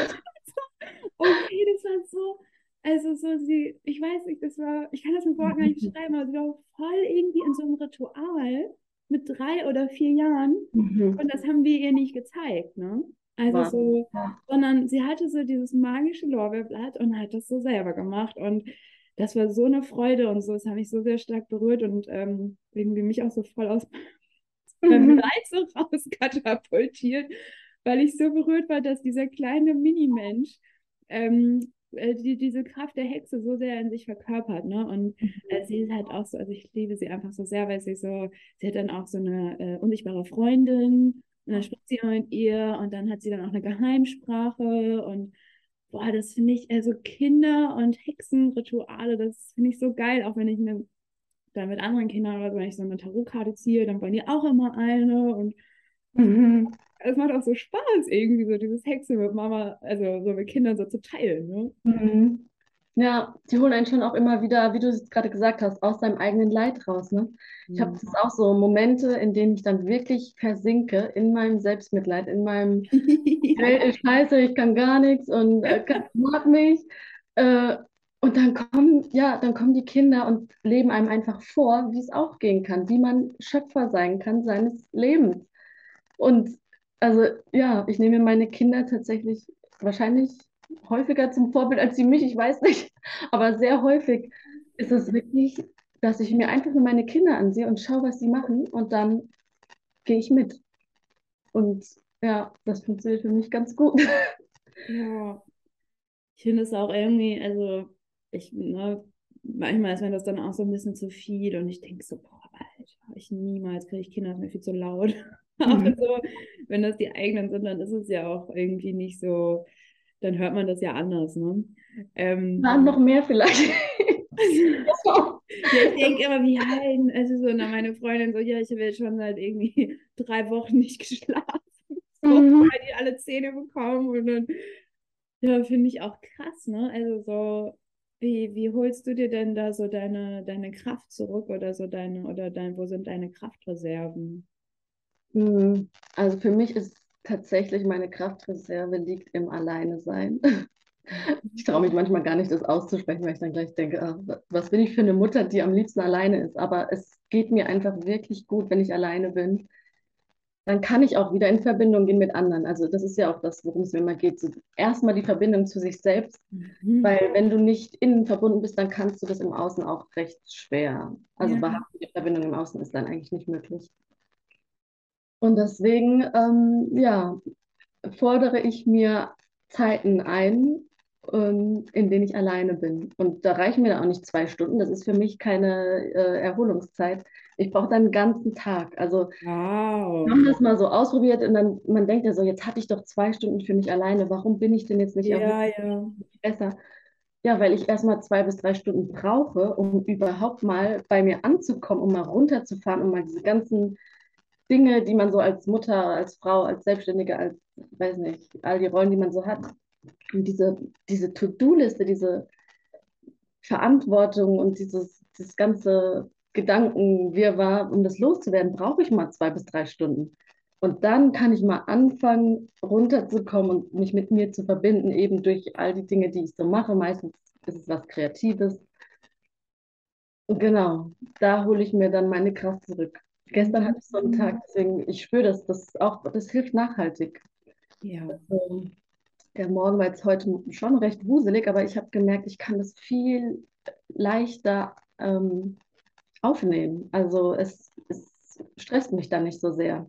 okay, das war so, also so sie, ich weiß nicht, das war, ich kann das mit Worten gar nicht [laughs] beschreiben, aber sie war voll irgendwie in so einem Ritual mit drei oder vier Jahren. Mhm. Und das haben wir ihr nicht gezeigt, ne? Also wow. so, sondern sie hatte so dieses magische Lorbeerblatt und hat das so selber gemacht. Und das war so eine Freude und so, das hat mich so sehr stark berührt und ähm, irgendwie mich auch so voll aus [laughs] meinem Leid so rauskatapultiert, weil ich so berührt war, dass dieser kleine Minimensch ähm, äh, die, diese Kraft der Hexe so sehr in sich verkörpert, ne? Und äh, mhm. sie ist halt auch so, also ich liebe sie einfach so sehr, weil sie so, sie hat dann auch so eine äh, unsichtbare Freundin und dann spricht sie mit ihr und dann hat sie dann auch eine Geheimsprache und boah, das finde ich, also Kinder und Hexenrituale, das finde ich so geil, auch wenn ich eine, dann mit anderen Kindern oder so, wenn ich so eine Tarotkarte ziehe, dann wollen die auch immer eine und mhm es macht auch so Spaß, irgendwie so dieses Hexe mit Mama, also so mit Kindern so zu teilen. Ne? Mhm. Ja, die holen einen schon auch immer wieder, wie du es gerade gesagt hast, aus seinem eigenen Leid raus. Ne? Ich habe das auch so Momente, in denen ich dann wirklich versinke in meinem Selbstmitleid, in meinem [laughs] hey, Scheiße, ich kann gar nichts und äh, [laughs] mag mich. Äh, und dann kommen, ja, dann kommen die Kinder und leben einem einfach vor, wie es auch gehen kann, wie man Schöpfer sein kann seines Lebens. Und also ja, ich nehme meine Kinder tatsächlich wahrscheinlich häufiger zum Vorbild als sie mich, ich weiß nicht. [laughs] Aber sehr häufig ist es wirklich, dass ich mir einfach nur meine Kinder ansehe und schaue, was sie machen und dann gehe ich mit. Und ja, das funktioniert für mich ganz gut. [laughs] Ja, ich finde es auch irgendwie, also ich, ne, manchmal ist mir das dann auch so ein bisschen zu viel und ich denke so, boah, Alter, ich niemals kriege ich Kinder, das ist mir viel zu laut. [laughs] Aber mhm. so, wenn das die eigenen sind, dann ist es ja auch irgendwie nicht so, dann hört man das ja anders, ne? Ähm, ja, noch mehr vielleicht. [laughs] ja, ich denke immer, wie heilen, also so, na, meine Freundin so, ja, ich habe jetzt schon seit irgendwie [laughs] drei Wochen nicht geschlafen, so, mhm. weil die alle Zähne bekommen und dann, ja, finde ich auch krass, ne? Also so, wie, wie holst du dir denn da so deine, deine Kraft zurück oder so deine, oder dein, wo sind deine Kraftreserven? Hm, also für mich ist tatsächlich meine Kraftreserve liegt im Alleine sein. [laughs] Ich traue mich manchmal gar nicht, das auszusprechen, weil ich dann gleich denke, ah, was bin ich für eine Mutter, die am liebsten alleine ist. Aber es geht mir einfach wirklich gut, wenn ich alleine bin. Dann kann ich auch wieder in Verbindung gehen mit anderen. Also das ist ja auch das, worum es mir immer geht. So, erstmal die Verbindung zu sich selbst, mhm. weil wenn du nicht innen verbunden bist, dann kannst du das im Außen auch recht schwer. Also ja. wahrhaftige Verbindung im Außen ist dann eigentlich nicht möglich. Und deswegen, ähm, ja, fordere ich mir Zeiten ein, ähm, in denen ich alleine bin. Und da reichen mir dann auch nicht zwei Stunden. Das ist für mich keine äh, Erholungszeit. Ich brauche dann einen ganzen Tag. Also wow. haben das mal so ausprobiert und dann man denkt ja so, jetzt hatte ich doch zwei Stunden für mich alleine. Warum bin ich denn jetzt nicht ja, ja. besser? Ja, weil ich erstmal zwei bis drei Stunden brauche, um überhaupt mal bei mir anzukommen, um mal runterzufahren, um mal diese ganzen Dinge, die man so als Mutter, als Frau, als Selbstständige, als, weiß nicht, all die Rollen, die man so hat, und diese, diese To-Do-Liste, diese Verantwortung und dieses, dieses ganze Gedankenwirrwarr, um das loszuwerden, brauche ich mal zwei bis drei Stunden. Und dann kann ich mal anfangen, runterzukommen und mich mit mir zu verbinden, eben durch all die Dinge, die ich so mache. Meistens ist es was Kreatives. Und genau, da hole ich mir dann meine Kraft zurück. Gestern hatte ich so einen Tag, deswegen, ich spüre das, das auch, das hilft nachhaltig. Ja. Also, der Morgen war jetzt heute schon recht wuselig, aber ich habe gemerkt, ich kann das viel leichter ähm, aufnehmen. Also es, es stresst mich dann nicht so sehr,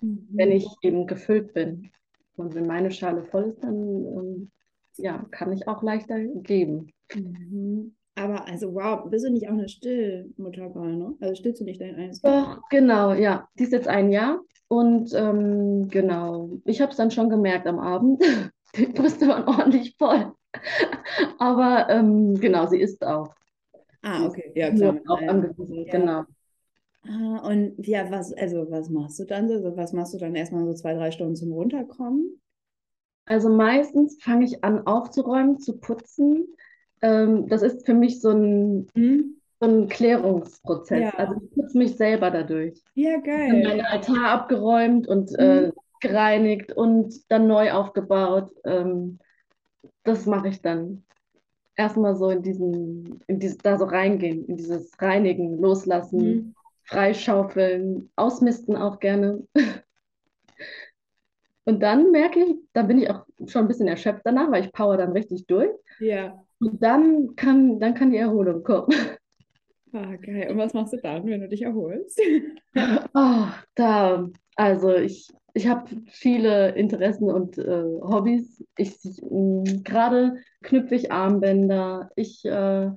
mhm. wenn ich eben gefüllt bin. Und wenn meine Schale voll ist, dann ähm, ja, kann ich auch leichter geben. Mhm. Aber also wow, bist du nicht auch eine Stillmutterwahl, ne? Also stillst du nicht dein eines Kind? Doch, genau, ja. Die ist jetzt ein Jahr und ähm, genau, ich habe es dann schon gemerkt am Abend. [laughs] Die Brüste waren ordentlich voll. [laughs] Aber ähm, genau, sie ist auch. Ah, okay, ja, klar. Auch angewiesen, ja. genau. Ah, und ja, was, also was machst du dann so? Was machst du dann erstmal so zwei, drei Stunden zum Runterkommen? Also meistens fange ich an aufzuräumen, zu putzen. Ähm, das ist für mich so ein, hm? so ein Klärungsprozess. Ja. Also ich putze mich selber dadurch. Ja, geil. Ich habe meinen Altar abgeräumt und hm. äh, gereinigt und dann neu aufgebaut. Ähm, das mache ich dann. Erstmal so in diesen, in dieses, da so reingehen, in dieses Reinigen, Loslassen, mhm. Freischaufeln, Ausmisten auch gerne. [laughs] Und dann merke ich, dann bin ich auch schon ein bisschen erschöpft danach, weil ich power dann richtig durch. Ja. Und dann kann, dann kann die Erholung kommen. Ah, geil. Und was machst du dann, wenn du dich erholst? oh, [laughs] da, also ich, ich habe viele Interessen und äh, Hobbys. Ich, gerade knüpfe ich Armbänder. Ich, äh,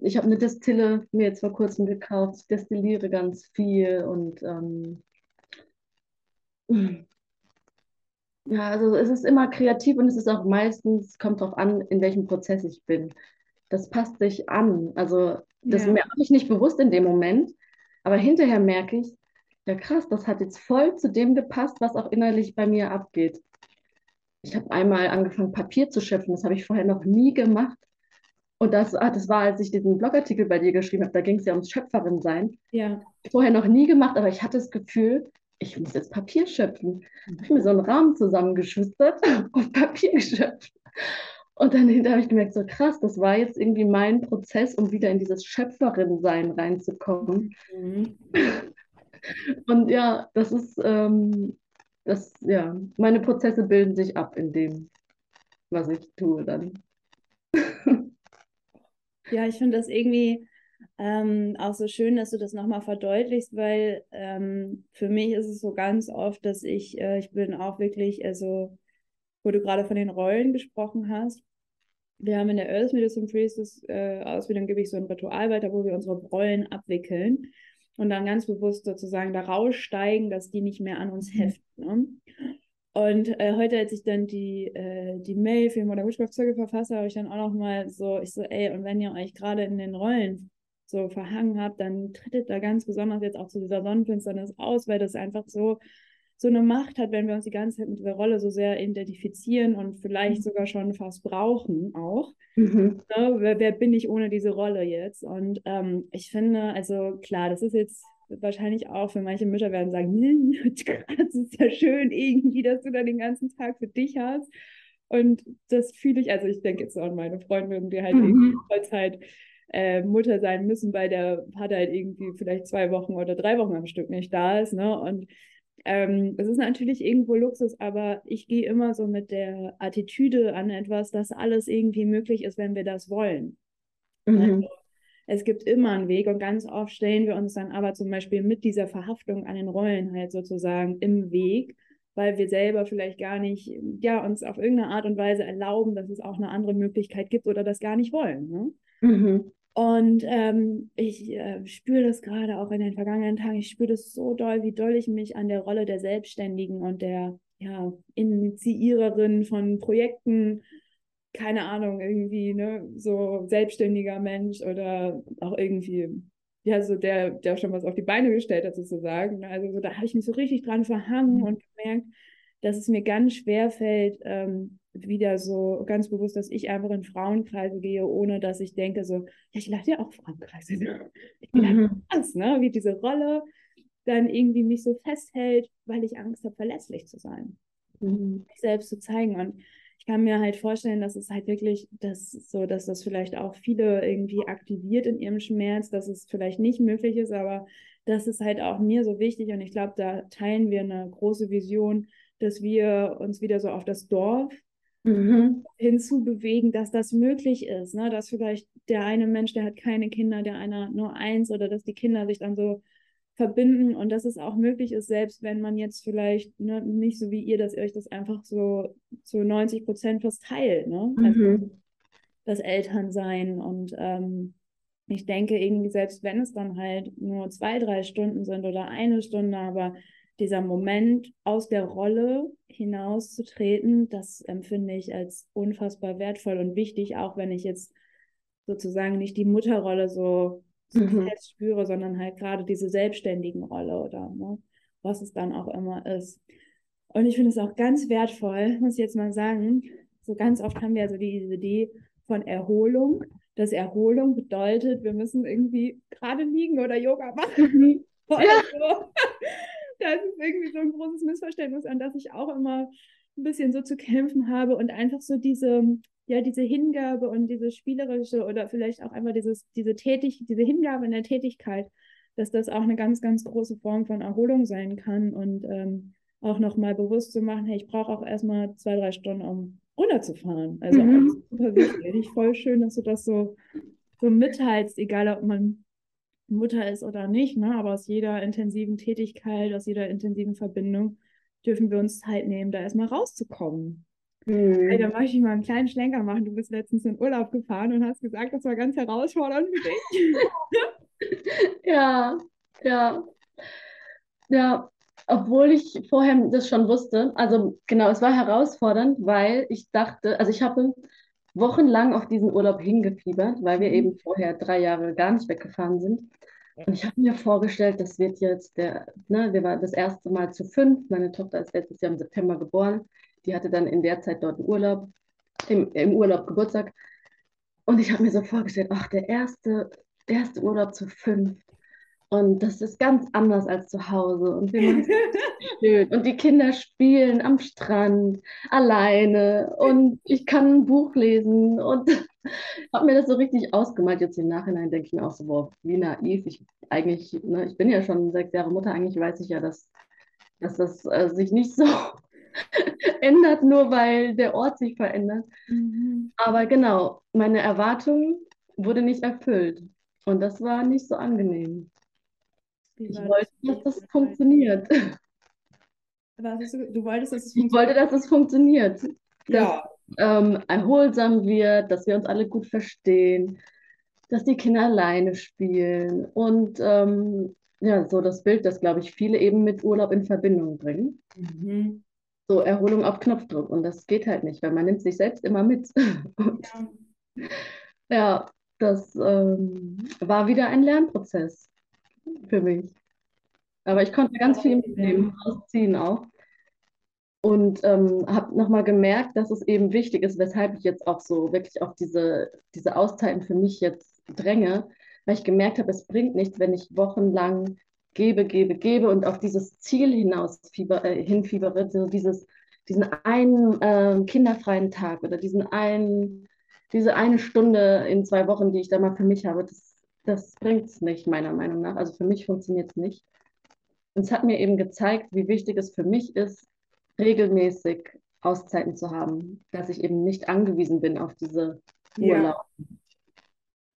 ich habe eine Destille mir jetzt vor kurzem gekauft. Ich destilliere ganz viel und ähm, ja, also es ist immer kreativ und es ist auch meistens, kommt darauf an, in welchem Prozess ich bin. Das passt sich an. Also das ja. merke ich nicht bewusst in dem Moment, aber hinterher merke ich, ja krass, das hat jetzt voll zu dem gepasst, was auch innerlich bei mir abgeht. Ich habe einmal angefangen, Papier zu schöpfen, das habe ich vorher noch nie gemacht. Und das, ah, das war, als ich diesen Blogartikel bei dir geschrieben habe, da ging es ja ums Schöpferin sein. Ja. Vorher noch nie gemacht, aber ich hatte das Gefühl, ich muss jetzt Papier schöpfen. Mhm. habe ich mir so einen Rahmen zusammengeschustert [laughs] und Papier geschöpft. Und dann habe ich gemerkt, so krass, das war jetzt irgendwie mein Prozess, um wieder in dieses Schöpferin-Sein reinzukommen. Mhm. Und ja, das ist, ähm, das, ja, meine Prozesse bilden sich ab in dem, was ich tue dann. [laughs] Ja, ich finde das irgendwie ähm, auch so schön, dass du das nochmal verdeutlichst, weil ähm, für mich ist es so ganz oft, dass ich, äh, ich bin auch wirklich, also, wo du gerade von den Rollen gesprochen hast, wir haben in der Earth Medicine Priestess äh, Ausbildung, gebe ich so ein Ritual weiter, wo wir unsere Rollen abwickeln und dann ganz bewusst sozusagen da raussteigen, dass die nicht mehr an uns mhm. heften. Ne? Und äh, heute, als ich dann die, äh, die Mail für den Modern Witchcraft Circle verfasse, habe ich dann auch noch mal so, ich so, ey, und wenn ihr euch gerade in den Rollen so verhangen habt, dann trittet da ganz besonders jetzt auch zu dieser Sonnenfinsternis aus, weil das einfach so so eine Macht hat, wenn wir uns die ganze Zeit mit dieser Rolle so sehr identifizieren und vielleicht mhm. sogar schon fast brauchen auch. Mhm. Ne? Wer, wer, bin ich ohne diese Rolle jetzt? Und ähm, ich finde, also klar, das ist jetzt wahrscheinlich auch für manche Mütter werden sagen, [laughs] das ist ja schön irgendwie, dass du da den ganzen Tag für dich hast. Und das fühle ich, also ich denke jetzt an meine Freundin, die halt mhm. irgendwie Vollzeit äh, Mutter sein müssen, weil der Vater halt irgendwie vielleicht zwei Wochen oder drei Wochen am Stück nicht da ist. Ne? Und ähm, es ist natürlich irgendwo Luxus, aber ich gehe immer so mit der Attitüde an etwas, dass alles irgendwie möglich ist, wenn wir das wollen. Mhm. Also, es gibt immer einen Weg und ganz oft stellen wir uns dann aber zum Beispiel mit dieser Verhaftung an den Rollen halt sozusagen im Weg, weil wir selber vielleicht gar nicht, ja, uns auf irgendeine Art und Weise erlauben, dass es auch eine andere Möglichkeit gibt oder das gar nicht wollen. Ne? Mhm. Und ähm, ich äh, spüre das gerade auch in den vergangenen Tagen. Ich spüre das so doll, wie doll ich mich an der Rolle der Selbstständigen und der ja, Initiiererin von Projekten keine Ahnung, irgendwie, ne, so selbstständiger Mensch oder auch irgendwie, ja, so der, der schon was auf die Beine gestellt hat, sozusagen. Also so, da habe ich mich so richtig dran verhangen und gemerkt, dass es mir ganz schwer fällt, ähm, wieder so ganz bewusst, dass ich einfach in Frauenkreise gehe, ohne dass ich denke, so, ja, ich lade ja auch Frauenkreise. [laughs] Ich bin mhm. halt ne? Wie diese Rolle dann irgendwie mich so festhält, weil ich Angst habe, verlässlich zu sein. Mhm. Mich selbst zu zeigen. Und kann mir halt vorstellen, dass es halt wirklich das so, dass das vielleicht auch viele irgendwie aktiviert in ihrem Schmerz, dass es vielleicht nicht möglich ist, aber das ist halt auch mir so wichtig und ich glaube, da teilen wir eine große Vision, dass wir uns wieder so auf das Dorf mhm. hinzubewegen, dass das möglich ist, ne? dass vielleicht der eine Mensch, der hat keine Kinder, der einer nur eins oder dass die Kinder sich dann so verbinden und dass es auch möglich ist, selbst wenn man jetzt vielleicht ne, nicht so wie ihr, dass ihr euch das einfach so zu 90 Prozent fast teilt, ne? Mhm. Also das Elternsein und ähm, ich denke irgendwie, selbst wenn es dann halt nur zwei, drei Stunden sind oder eine Stunde, aber dieser Moment aus der Rolle hinauszutreten, das empfinde ich als unfassbar wertvoll und wichtig, auch wenn ich jetzt sozusagen nicht die Mutterrolle so so mhm. fest spüre, sondern halt gerade diese selbstständigen Rolle oder ne, was es dann auch immer ist. Und ich finde es auch ganz wertvoll, muss ich jetzt mal sagen, so ganz oft haben wir also diese Idee von Erholung, dass Erholung bedeutet, wir müssen irgendwie gerade liegen oder Yoga machen. Mhm. [laughs] Ja. So. [laughs] Das ist irgendwie so ein großes Missverständnis, an das ich auch immer ein bisschen so zu kämpfen habe und einfach so diese, ja, diese Hingabe und diese spielerische oder vielleicht auch einfach dieses, diese tätig, diese Hingabe in der Tätigkeit, dass das auch eine ganz, ganz große Form von Erholung sein kann und ähm, auch nochmal bewusst zu machen, hey, ich brauche auch erstmal zwei, drei Stunden, um runterzufahren. Also mhm. super wichtig. Voll schön, dass du das so, so mitteilst, egal ob man Mutter ist oder nicht, ne? aber aus jeder intensiven Tätigkeit, aus jeder intensiven Verbindung dürfen wir uns Zeit nehmen, da erstmal rauszukommen. Mhm. Hey, da möchte ich mal einen kleinen Schlenker machen. Du bist letztens in Urlaub gefahren und hast gesagt, das war ganz herausfordernd für dich. [laughs] ja, ja. Ja, obwohl ich vorher das schon wusste. Also genau, es war herausfordernd, weil ich dachte, also ich habe wochenlang auf diesen Urlaub hingefiebert, weil wir mhm. eben vorher drei Jahre gar nicht weggefahren sind. Und ich habe mir vorgestellt, das wird jetzt der, ne, wir waren das erste Mal zu fünf. Meine Tochter ist letztes Jahr im September geboren. Die hatte dann in der Zeit dort einen Urlaub, im, im Urlaub Geburtstag. Und ich habe mir so vorgestellt, ach, der erste, der erste Urlaub zu fünf. Und das ist ganz anders als zu Hause. Und wir machen [laughs] schön. Und die Kinder spielen am Strand alleine. Und ich kann ein Buch lesen. Und [laughs] habe mir das so richtig ausgemalt. Jetzt im Nachhinein denke ich mir auch so, boah, wie naiv. Ich eigentlich, ne, ich bin ja schon sechs Jahre Mutter. Eigentlich weiß ich ja, dass, dass das äh, sich nicht so [laughs] ändert, nur weil der Ort sich verändert. Mhm. Aber genau, meine Erwartung wurde nicht erfüllt. Und das war nicht so angenehm. Ich wollte, dass das funktioniert. Du, du wolltest, dass es funktioniert? Ich wollte, dass es funktioniert. Ja. Ähm, erholsam wird, dass wir uns alle gut verstehen, dass die Kinder alleine spielen und ähm, ja, so das Bild, das, glaube ich, viele eben mit Urlaub in Verbindung bringen. Mhm so Erholung auf Knopfdruck. Und das geht halt nicht, weil man nimmt sich selbst immer mit. ja. [laughs] ja, das ähm, war wieder ein Lernprozess für mich. Aber ich konnte ganz viel mitnehmen, rausziehen auch. Und ähm, habe nochmal gemerkt, dass es eben wichtig ist, weshalb ich jetzt auch so wirklich auf diese, diese Auszeiten für mich jetzt dränge, weil ich gemerkt habe, es bringt nichts, wenn ich wochenlang gebe, gebe, gebe und auf dieses Ziel hinaus fieber, äh, hinfiebere, so dieses, diesen einen äh, kinderfreien Tag oder diesen einen, diese eine Stunde in zwei Wochen, die ich da mal für mich habe, das, das bringt es nicht, meiner Meinung nach. Also für mich funktioniert es nicht. Und es hat mir eben gezeigt, wie wichtig es für mich ist, regelmäßig Auszeiten zu haben, dass ich eben nicht angewiesen bin auf diese Urlaub. Ja.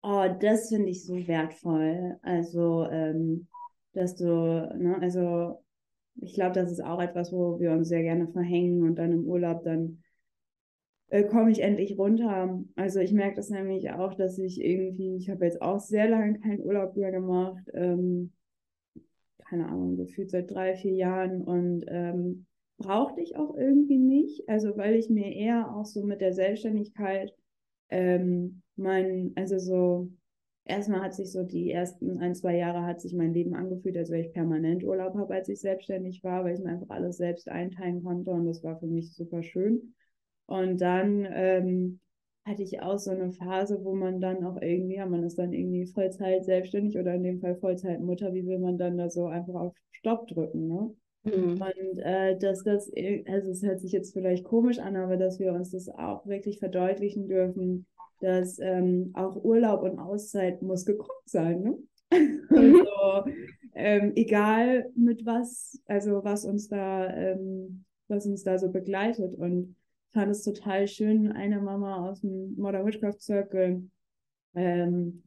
Oh, das finde ich so wertvoll. Also, ähm, dass du, ne, also ich glaube, das ist auch etwas, wo wir uns sehr gerne verhängen und dann im Urlaub dann äh, komme ich endlich runter. Also ich merke das nämlich auch, dass ich irgendwie, ich habe jetzt auch sehr lange keinen Urlaub mehr gemacht, ähm, keine Ahnung, gefühlt seit drei, vier Jahren und ähm, brauchte ich auch irgendwie nicht. Also weil ich mir eher auch so mit der Selbstständigkeit ähm, mein, also so, erstmal hat sich so die ersten ein, zwei Jahre hat sich mein Leben angefühlt, als wäre ich permanent Urlaub habe, als ich selbstständig war, weil ich mir einfach alles selbst einteilen konnte und das war für mich super schön. Und dann ähm, hatte ich auch so eine Phase, wo man dann auch irgendwie, ja, man ist dann irgendwie Vollzeit selbstständig oder in dem Fall Vollzeit Mutter, wie will man dann da so einfach auf Stopp drücken, ne? Mhm. Und äh, dass das, also es hört sich jetzt vielleicht komisch an, aber dass wir uns das auch wirklich verdeutlichen dürfen, dass ähm, auch Urlaub und Auszeit muss geguckt sein. Ne? [laughs] Mhm. also, ähm, egal mit was, also was uns da, ähm, was uns da so begleitet. Und ich fand es total schön, eine Mama aus dem Modern Witchcraft Circle, ähm,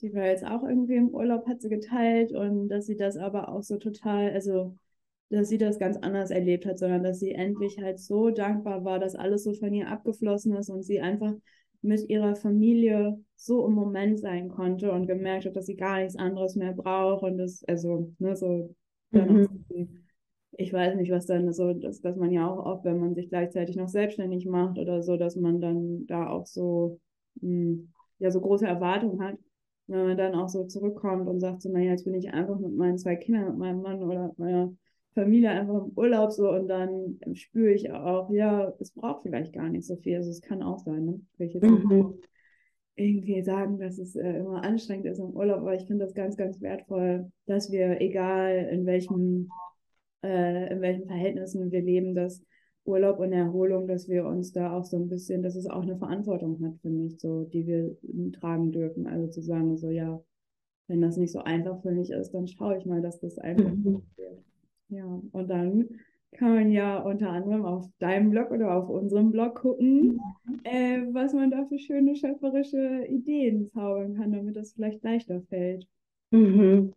die war jetzt auch irgendwie im Urlaub, hat sie geteilt und dass sie das aber auch so total, also dass sie das ganz anders erlebt hat, sondern dass sie endlich halt so dankbar war, dass alles so von ihr abgeflossen ist und sie einfach mit ihrer Familie so im Moment sein konnte und gemerkt hat, dass sie gar nichts anderes mehr braucht und das, also, ne, so, mhm. ich weiß nicht, was dann so, dass, dass man ja auch oft, wenn man sich gleichzeitig noch selbstständig macht oder so, dass man dann da auch so, mh, hm, ja, so große Erwartungen hat, wenn man dann auch so zurückkommt und sagt so, naja, jetzt bin ich einfach mit meinen zwei Kindern, mit meinem Mann oder meiner Familie einfach im Urlaub so und dann spüre ich auch, ja, es braucht vielleicht gar nicht so viel. Also es kann auch sein, ne? Will ich jetzt mhm. irgendwie sagen, dass es äh, immer anstrengend ist im Urlaub, aber ich finde das ganz, ganz wertvoll, dass wir, egal in welchem, äh, in welchen Verhältnissen wir leben, dass Urlaub und Erholung, dass wir uns da auch so ein bisschen, dass es auch eine Verantwortung hat, finde ich, so, die wir tragen dürfen. Also zu sagen, so ja, wenn das nicht so einfach für mich ist, dann schaue ich mal, dass das einfach mhm. Ja, und dann kann man ja unter anderem auf deinem Blog oder auf unserem Blog gucken, äh, was man da für schöne schöpferische Ideen zaubern kann, damit das vielleicht leichter fällt. Mhm.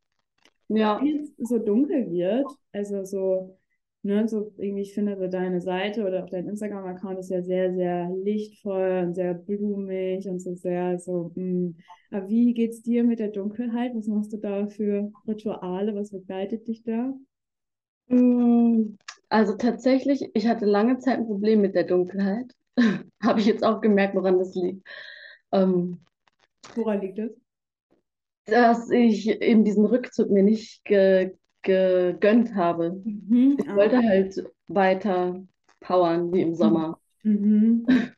Ja. Wenn es so dunkel wird, also so, ne, so irgendwie, ich finde, so deine Seite oder auch dein Instagram-Account ist ja sehr, sehr lichtvoll und sehr blumig und so sehr so, mh. Hm. aber wie geht's dir mit der Dunkelheit? Was machst du da für Rituale? Was begleitet dich da? Mm, also tatsächlich, ich hatte lange Zeit ein Problem mit der Dunkelheit. [laughs] Habe ich jetzt auch gemerkt, woran das liegt. Ähm, Woran liegt das? dass ich eben diesen Rückzug mir nicht ge gegönnt habe. Mhm, Ich wollte halt weiter powern wie im Sommer, Mhm. [laughs]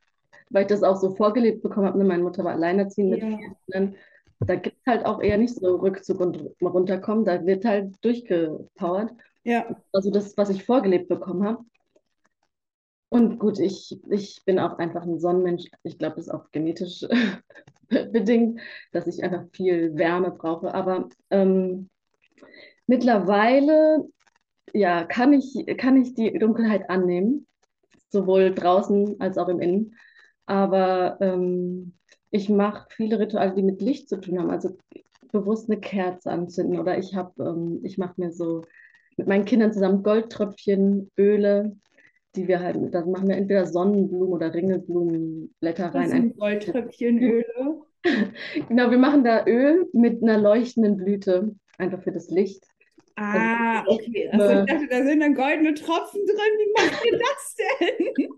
weil ich das auch so vorgelebt bekommen habe. Ne? Meine Mutter war alleinerziehend mit Ja. Kindern. Da gibt es halt auch eher nicht so Rückzug und runterkommen. Da wird halt durchgepowert. Ja. Also das, was ich vorgelebt bekommen habe. Und gut, ich, ich bin auch einfach ein Sonnenmensch. Ich glaube, das ist auch genetisch [laughs] bedingt, dass ich einfach viel Wärme brauche. Aber ähm, mittlerweile ja, kann ich, kann ich die Dunkelheit annehmen, sowohl draußen als auch im Innen. Aber ähm, ich mache viele Rituale, die mit Licht zu tun haben. Also bewusst eine Kerze anzünden oder ich ähm, ich mache mir so mit meinen Kindern zusammen Goldtröpfchen, Öle, die wir halt, da machen wir entweder Sonnenblumen oder Ringelblumenblätter rein. Das sind Goldtröpfchenöle. [laughs] genau, wir machen da Öl mit einer leuchtenden Blüte, einfach für das Licht. Ah, okay. Also ich dachte, da sind dann goldene Tropfen drin. Wie macht ihr das denn?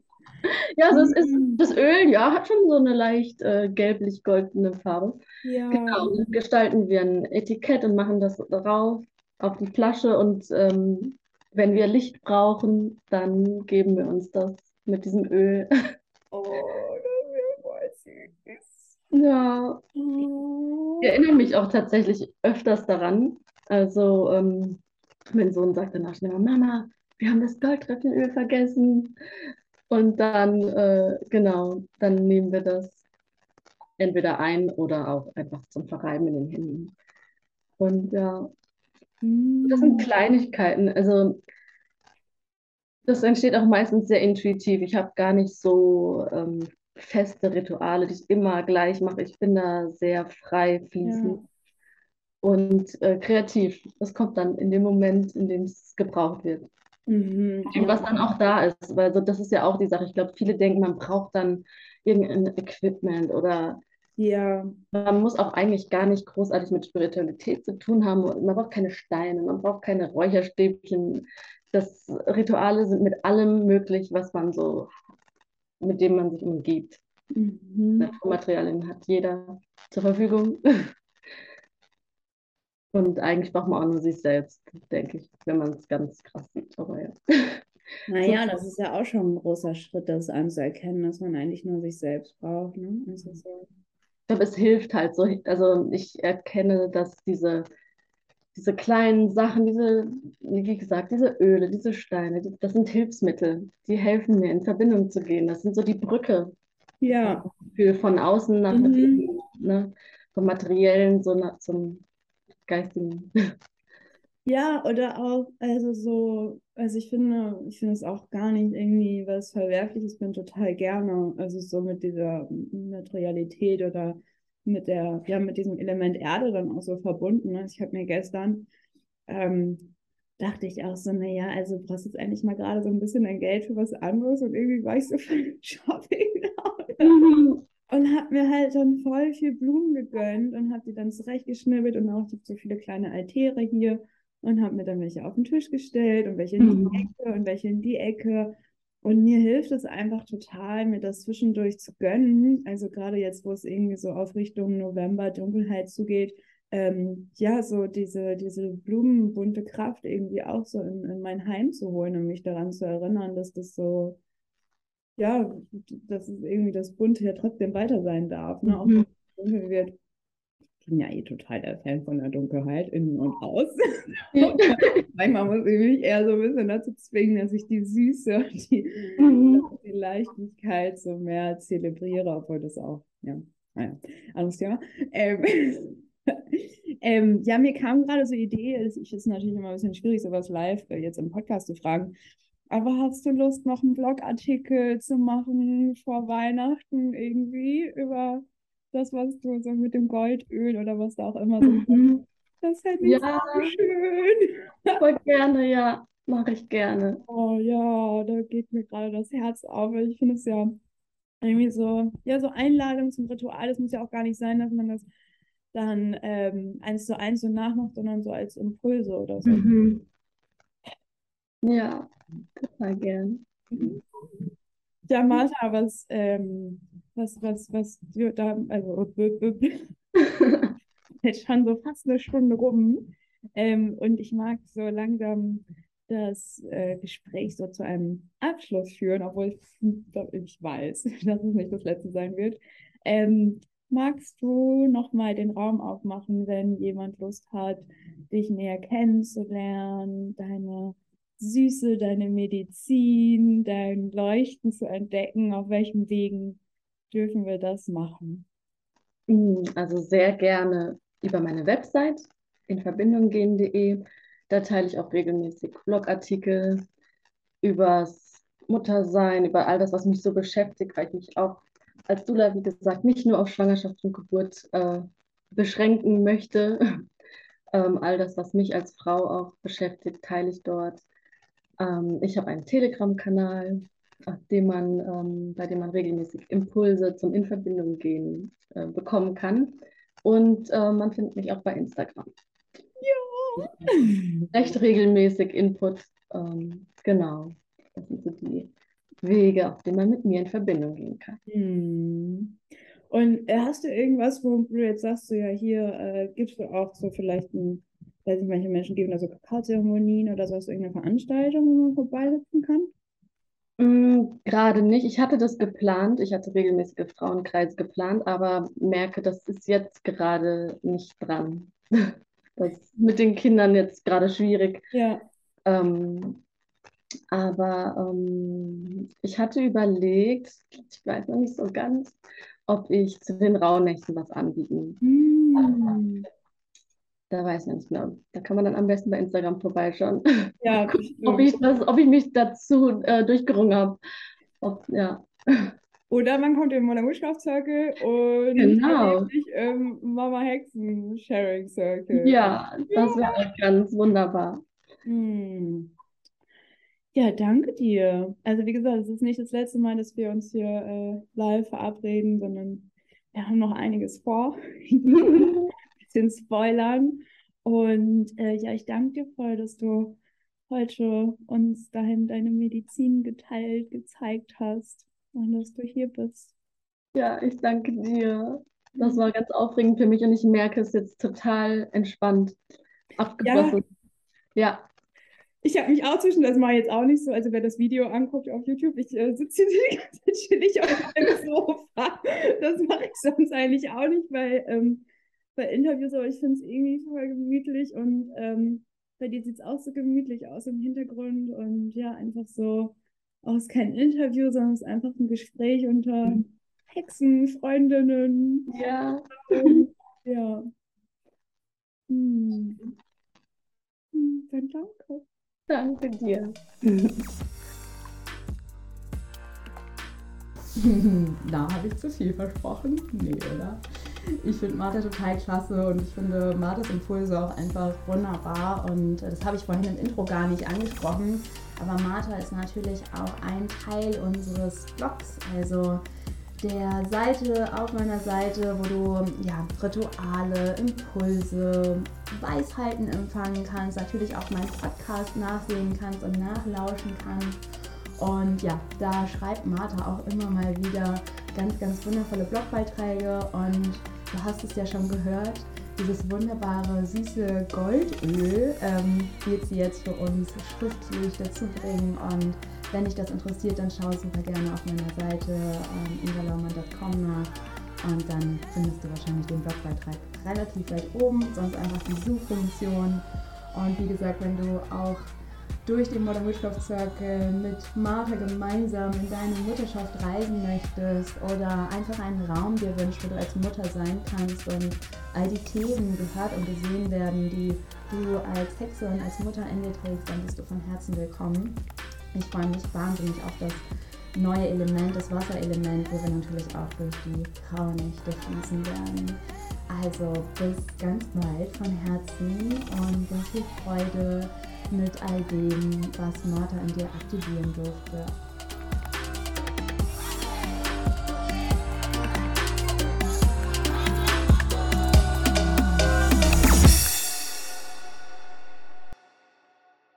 Ja, also es ist mm. das Öl, ja, hat schon so eine leicht äh, gelblich-goldene Farbe. Ja. Genau, dann gestalten wir ein Etikett und machen das drauf auf die Flasche und ähm, wenn wir Licht brauchen, dann geben wir uns das mit diesem Öl. Oh, das wäre voll süß. Ja. Oh. Ich erinnere mich auch tatsächlich öfters daran. Also, ähm, mein Sohn sagt danach schnell, Mama, wir haben das Goldtröpfchenöl vergessen. Und dann, äh, genau, dann nehmen wir das entweder ein oder auch einfach zum Verreiben in den Händen. Und ja, das sind Kleinigkeiten. Also das entsteht auch meistens sehr intuitiv. Ich habe gar nicht so ähm, feste Rituale, die ich immer gleich mache. Ich bin da sehr frei fließend Ja. und äh, kreativ. Das kommt dann in dem Moment, in dem es gebraucht wird. Mhm. Und was dann auch da ist, weil so, das ist ja auch die Sache. Ich glaube, viele denken, man braucht dann irgendein Equipment oder Ja, man muss auch eigentlich gar nicht großartig mit Spiritualität zu tun haben. Man braucht keine Steine, man braucht keine Räucherstäbchen. Das Rituale sind mit allem möglich, was man so, mit dem man sich umgibt. mhm. Naturmaterialien hat jeder zur Verfügung. [laughs] Und eigentlich braucht man auch nur sich selbst, denke ich, wenn man es ganz krass sieht. Aber ja. Naja, das ist ja auch schon ein großer Schritt, das anzuerkennen, dass man eigentlich nur sich selbst braucht. Ne? Also so. Ich glaube, es hilft halt so. Also ich erkenne, dass diese, diese kleinen Sachen, diese, wie gesagt, diese Öle, diese Steine, die, das sind Hilfsmittel. Die helfen mir, in Verbindung zu gehen. Das sind so die Brücke Ja, für von außen nach Mhm. innen, ne? Vom Materiellen so nach, zum Geistigen. Ja, oder auch, also so, also ich finde, ich finde es auch gar nicht irgendwie was Verwerfliches, ich bin total gerne, also so mit dieser Materialität oder mit der, ja, mit diesem Element Erde dann auch so verbunden. Ne? Ich habe mir gestern, ähm, dachte ich auch so, naja, also du brauchst jetzt eigentlich mal gerade so ein bisschen dein Geld für was anderes und irgendwie war ich so [laughs] für Shopping [laughs] und habe mir halt dann voll viel Blumen gegönnt und habe die dann zurechtgeschnibbelt und auch so viele kleine Altäre hier und habe mir dann welche auf den Tisch gestellt und welche in die Mhm. Ecke und welche in die Ecke. Und mir hilft es einfach total, mir das zwischendurch zu gönnen. Also gerade jetzt, wo es irgendwie so auf Richtung November, Dunkelheit zugeht, ähm, ja, so diese, diese blumenbunte Kraft irgendwie auch so in, in mein Heim zu holen und mich daran zu erinnern, dass das so, ja, dass es irgendwie das Bunte ja trotzdem weiter sein darf. Ne? Auch wenn Mhm. es dunkel wird. Ich bin ja eh total der Fan von der Dunkelheit, innen und außen. [laughs] Manchmal muss ich mich eher so ein bisschen dazu zwingen, dass ich die Süße und die, Mhm. die Leichtigkeit so mehr zelebriere, obwohl das auch, ja, naja, anderes Thema. Ähm, [laughs] ähm, ja, mir kam gerade so Idee, es ist natürlich immer ein bisschen schwierig, sowas live äh, jetzt im Podcast zu fragen. Aber hast du Lust, noch einen Blogartikel zu machen vor Weihnachten irgendwie über das, was du so mit dem Goldöl oder was da auch immer so Mhm. Das hätte ich Ja, so schön. voll gerne, ja, mache ich gerne. Oh ja, da geht mir gerade das Herz auf. Ich finde es ja irgendwie so, ja, so Einladung zum Ritual. Es muss ja auch gar nicht sein, dass man das dann ähm, eins zu eins so nachmacht, sondern so als Impulse oder so. Mhm. Ja, total gern. Ja, Martha, was, ähm, was, was, was, wir da, also, [laughs] [laughs] jetzt schon so fast eine Stunde rum. Ähm, und ich mag so langsam das äh, Gespräch so zu einem Abschluss führen, obwohl ich, ich weiß, [laughs] dass es nicht das letzte sein wird. Ähm, magst du nochmal den Raum aufmachen, wenn jemand Lust hat, dich näher kennenzulernen, deine Süße, deine Medizin, dein Leuchten zu entdecken? Auf welchen Wegen dürfen wir das machen? Mm, Also sehr gerne über meine Website in Verbindung gehen.de. Da teile ich auch regelmäßig Blogartikel übers Muttersein, über all das, was mich so beschäftigt, weil ich mich auch als Dula, wie gesagt, nicht nur auf Schwangerschaft und Geburt äh, beschränken möchte. [laughs] Ähm, all das, was mich als Frau auch beschäftigt, teile ich dort. Ähm, ich habe einen Telegram-Kanal, dem man, ähm, bei dem man regelmäßig Impulse zum In Verbindung gehen äh, bekommen kann. Und äh, man findet mich auch bei Instagram. Recht regelmäßig Input. Ähm, genau. Das sind so die Wege, auf denen man mit mir in Verbindung gehen kann. Hm. Und äh, hast du irgendwas, wo du jetzt sagst, so ja, hier äh, gibst du auch so vielleicht ein, weiß nicht, manche Menschen geben da so Kakaozeremonien oder so, hast du irgendeine Veranstaltung, wo man vorbeisitzen kann? Mm, Gerade nicht. Ich hatte das geplant. Ich hatte regelmäßige Frauenkreise geplant, aber merke, das ist jetzt gerade nicht dran. [laughs] Das ist mit den Kindern jetzt gerade schwierig. Ja. Ähm, Aber ähm, ich hatte überlegt, ich weiß noch nicht so ganz, ob ich zu den Rauhnächten was anbieten. Mm. Da weiß man nicht mehr. Da kann man dann am besten bei Instagram vorbeischauen. [laughs] Ja, [laughs] ob ich, das, ob ich mich dazu äh, durchgerungen habe. Ob, ja. [laughs] Oder man kommt in Mona Witchcraft Circle und Genau. im Mama Hexen Sharing Circle. Ja, das wäre ganz wunderbar. Hm. Ja, danke dir. Also wie gesagt, es ist nicht das letzte Mal, dass wir uns hier äh, live verabreden, sondern wir haben noch einiges vor. Bisschen spoilern. Und äh, ja, ich danke dir voll, dass du heute uns dahin deine Medizin geteilt, gezeigt hast und dass du hier bist. Ja, ich danke dir. Das war ganz aufregend für mich und ich merke es jetzt total entspannt abgebrochen. Ja. Ich habe mich auch zwischen, das mache ich jetzt auch nicht so, also wer das Video anguckt auf YouTube, ich äh, sitze hier [laughs] die ganze Zeit chillig auf dem Sofa. Das mache ich sonst eigentlich auch nicht bei, ähm, bei Interviews, aber ich finde es irgendwie voll gemütlich und ähm, bei dir sieht es auch so gemütlich aus im Hintergrund und ja, einfach so, auch ist kein Interview, sondern es ist einfach ein Gespräch unter Hexen, Freundinnen. Ja. Und, [laughs] ja. Hm. Hm, dann danke. Danke dir. [laughs] Na, habe ich zu viel versprochen? Nee, oder? Ich finde Martha total klasse und ich finde Marthas Impulse auch einfach wunderbar und das habe ich vorhin im Intro gar nicht angesprochen. Aber Martha ist natürlich auch ein Teil unseres Blogs, also der Seite auf meiner Seite, wo du ja, Rituale, Impulse, Weisheiten empfangen kannst, natürlich auch meinen Podcast nachsehen kannst und nachlauschen kannst. Und ja, da schreibt Martha auch immer mal wieder ganz, ganz wundervolle Blogbeiträge. Und du hast es ja schon gehört, dieses wunderbare, süße Goldöl ähm, wird sie jetzt für uns schriftlich dazu bringen. Und wenn dich das interessiert, dann schau super gerne auf meiner Seite ähm, ingalaumann.com nach. Und dann findest du wahrscheinlich den Blogbeitrag relativ weit oben, sonst einfach die Suchfunktion. Und wie gesagt, wenn du auch durch den Modern Witchcraft Circle mit Martha gemeinsam in deine Mutterschaft reisen möchtest oder einfach einen Raum dir wünschst, wo du als Mutter sein kannst und all die Themen gehört und gesehen werden, die du als Hexe und als Mutter in dir trägst, dann bist du von Herzen willkommen. Ich freue mich wahnsinnig auf das neue Element, das Wasserelement, wo wir natürlich auch durch die Rauhnächte fließen werden. Also bis ganz bald von Herzen und ganz viel Freude mit all dem, was Martha in dir aktivieren durfte.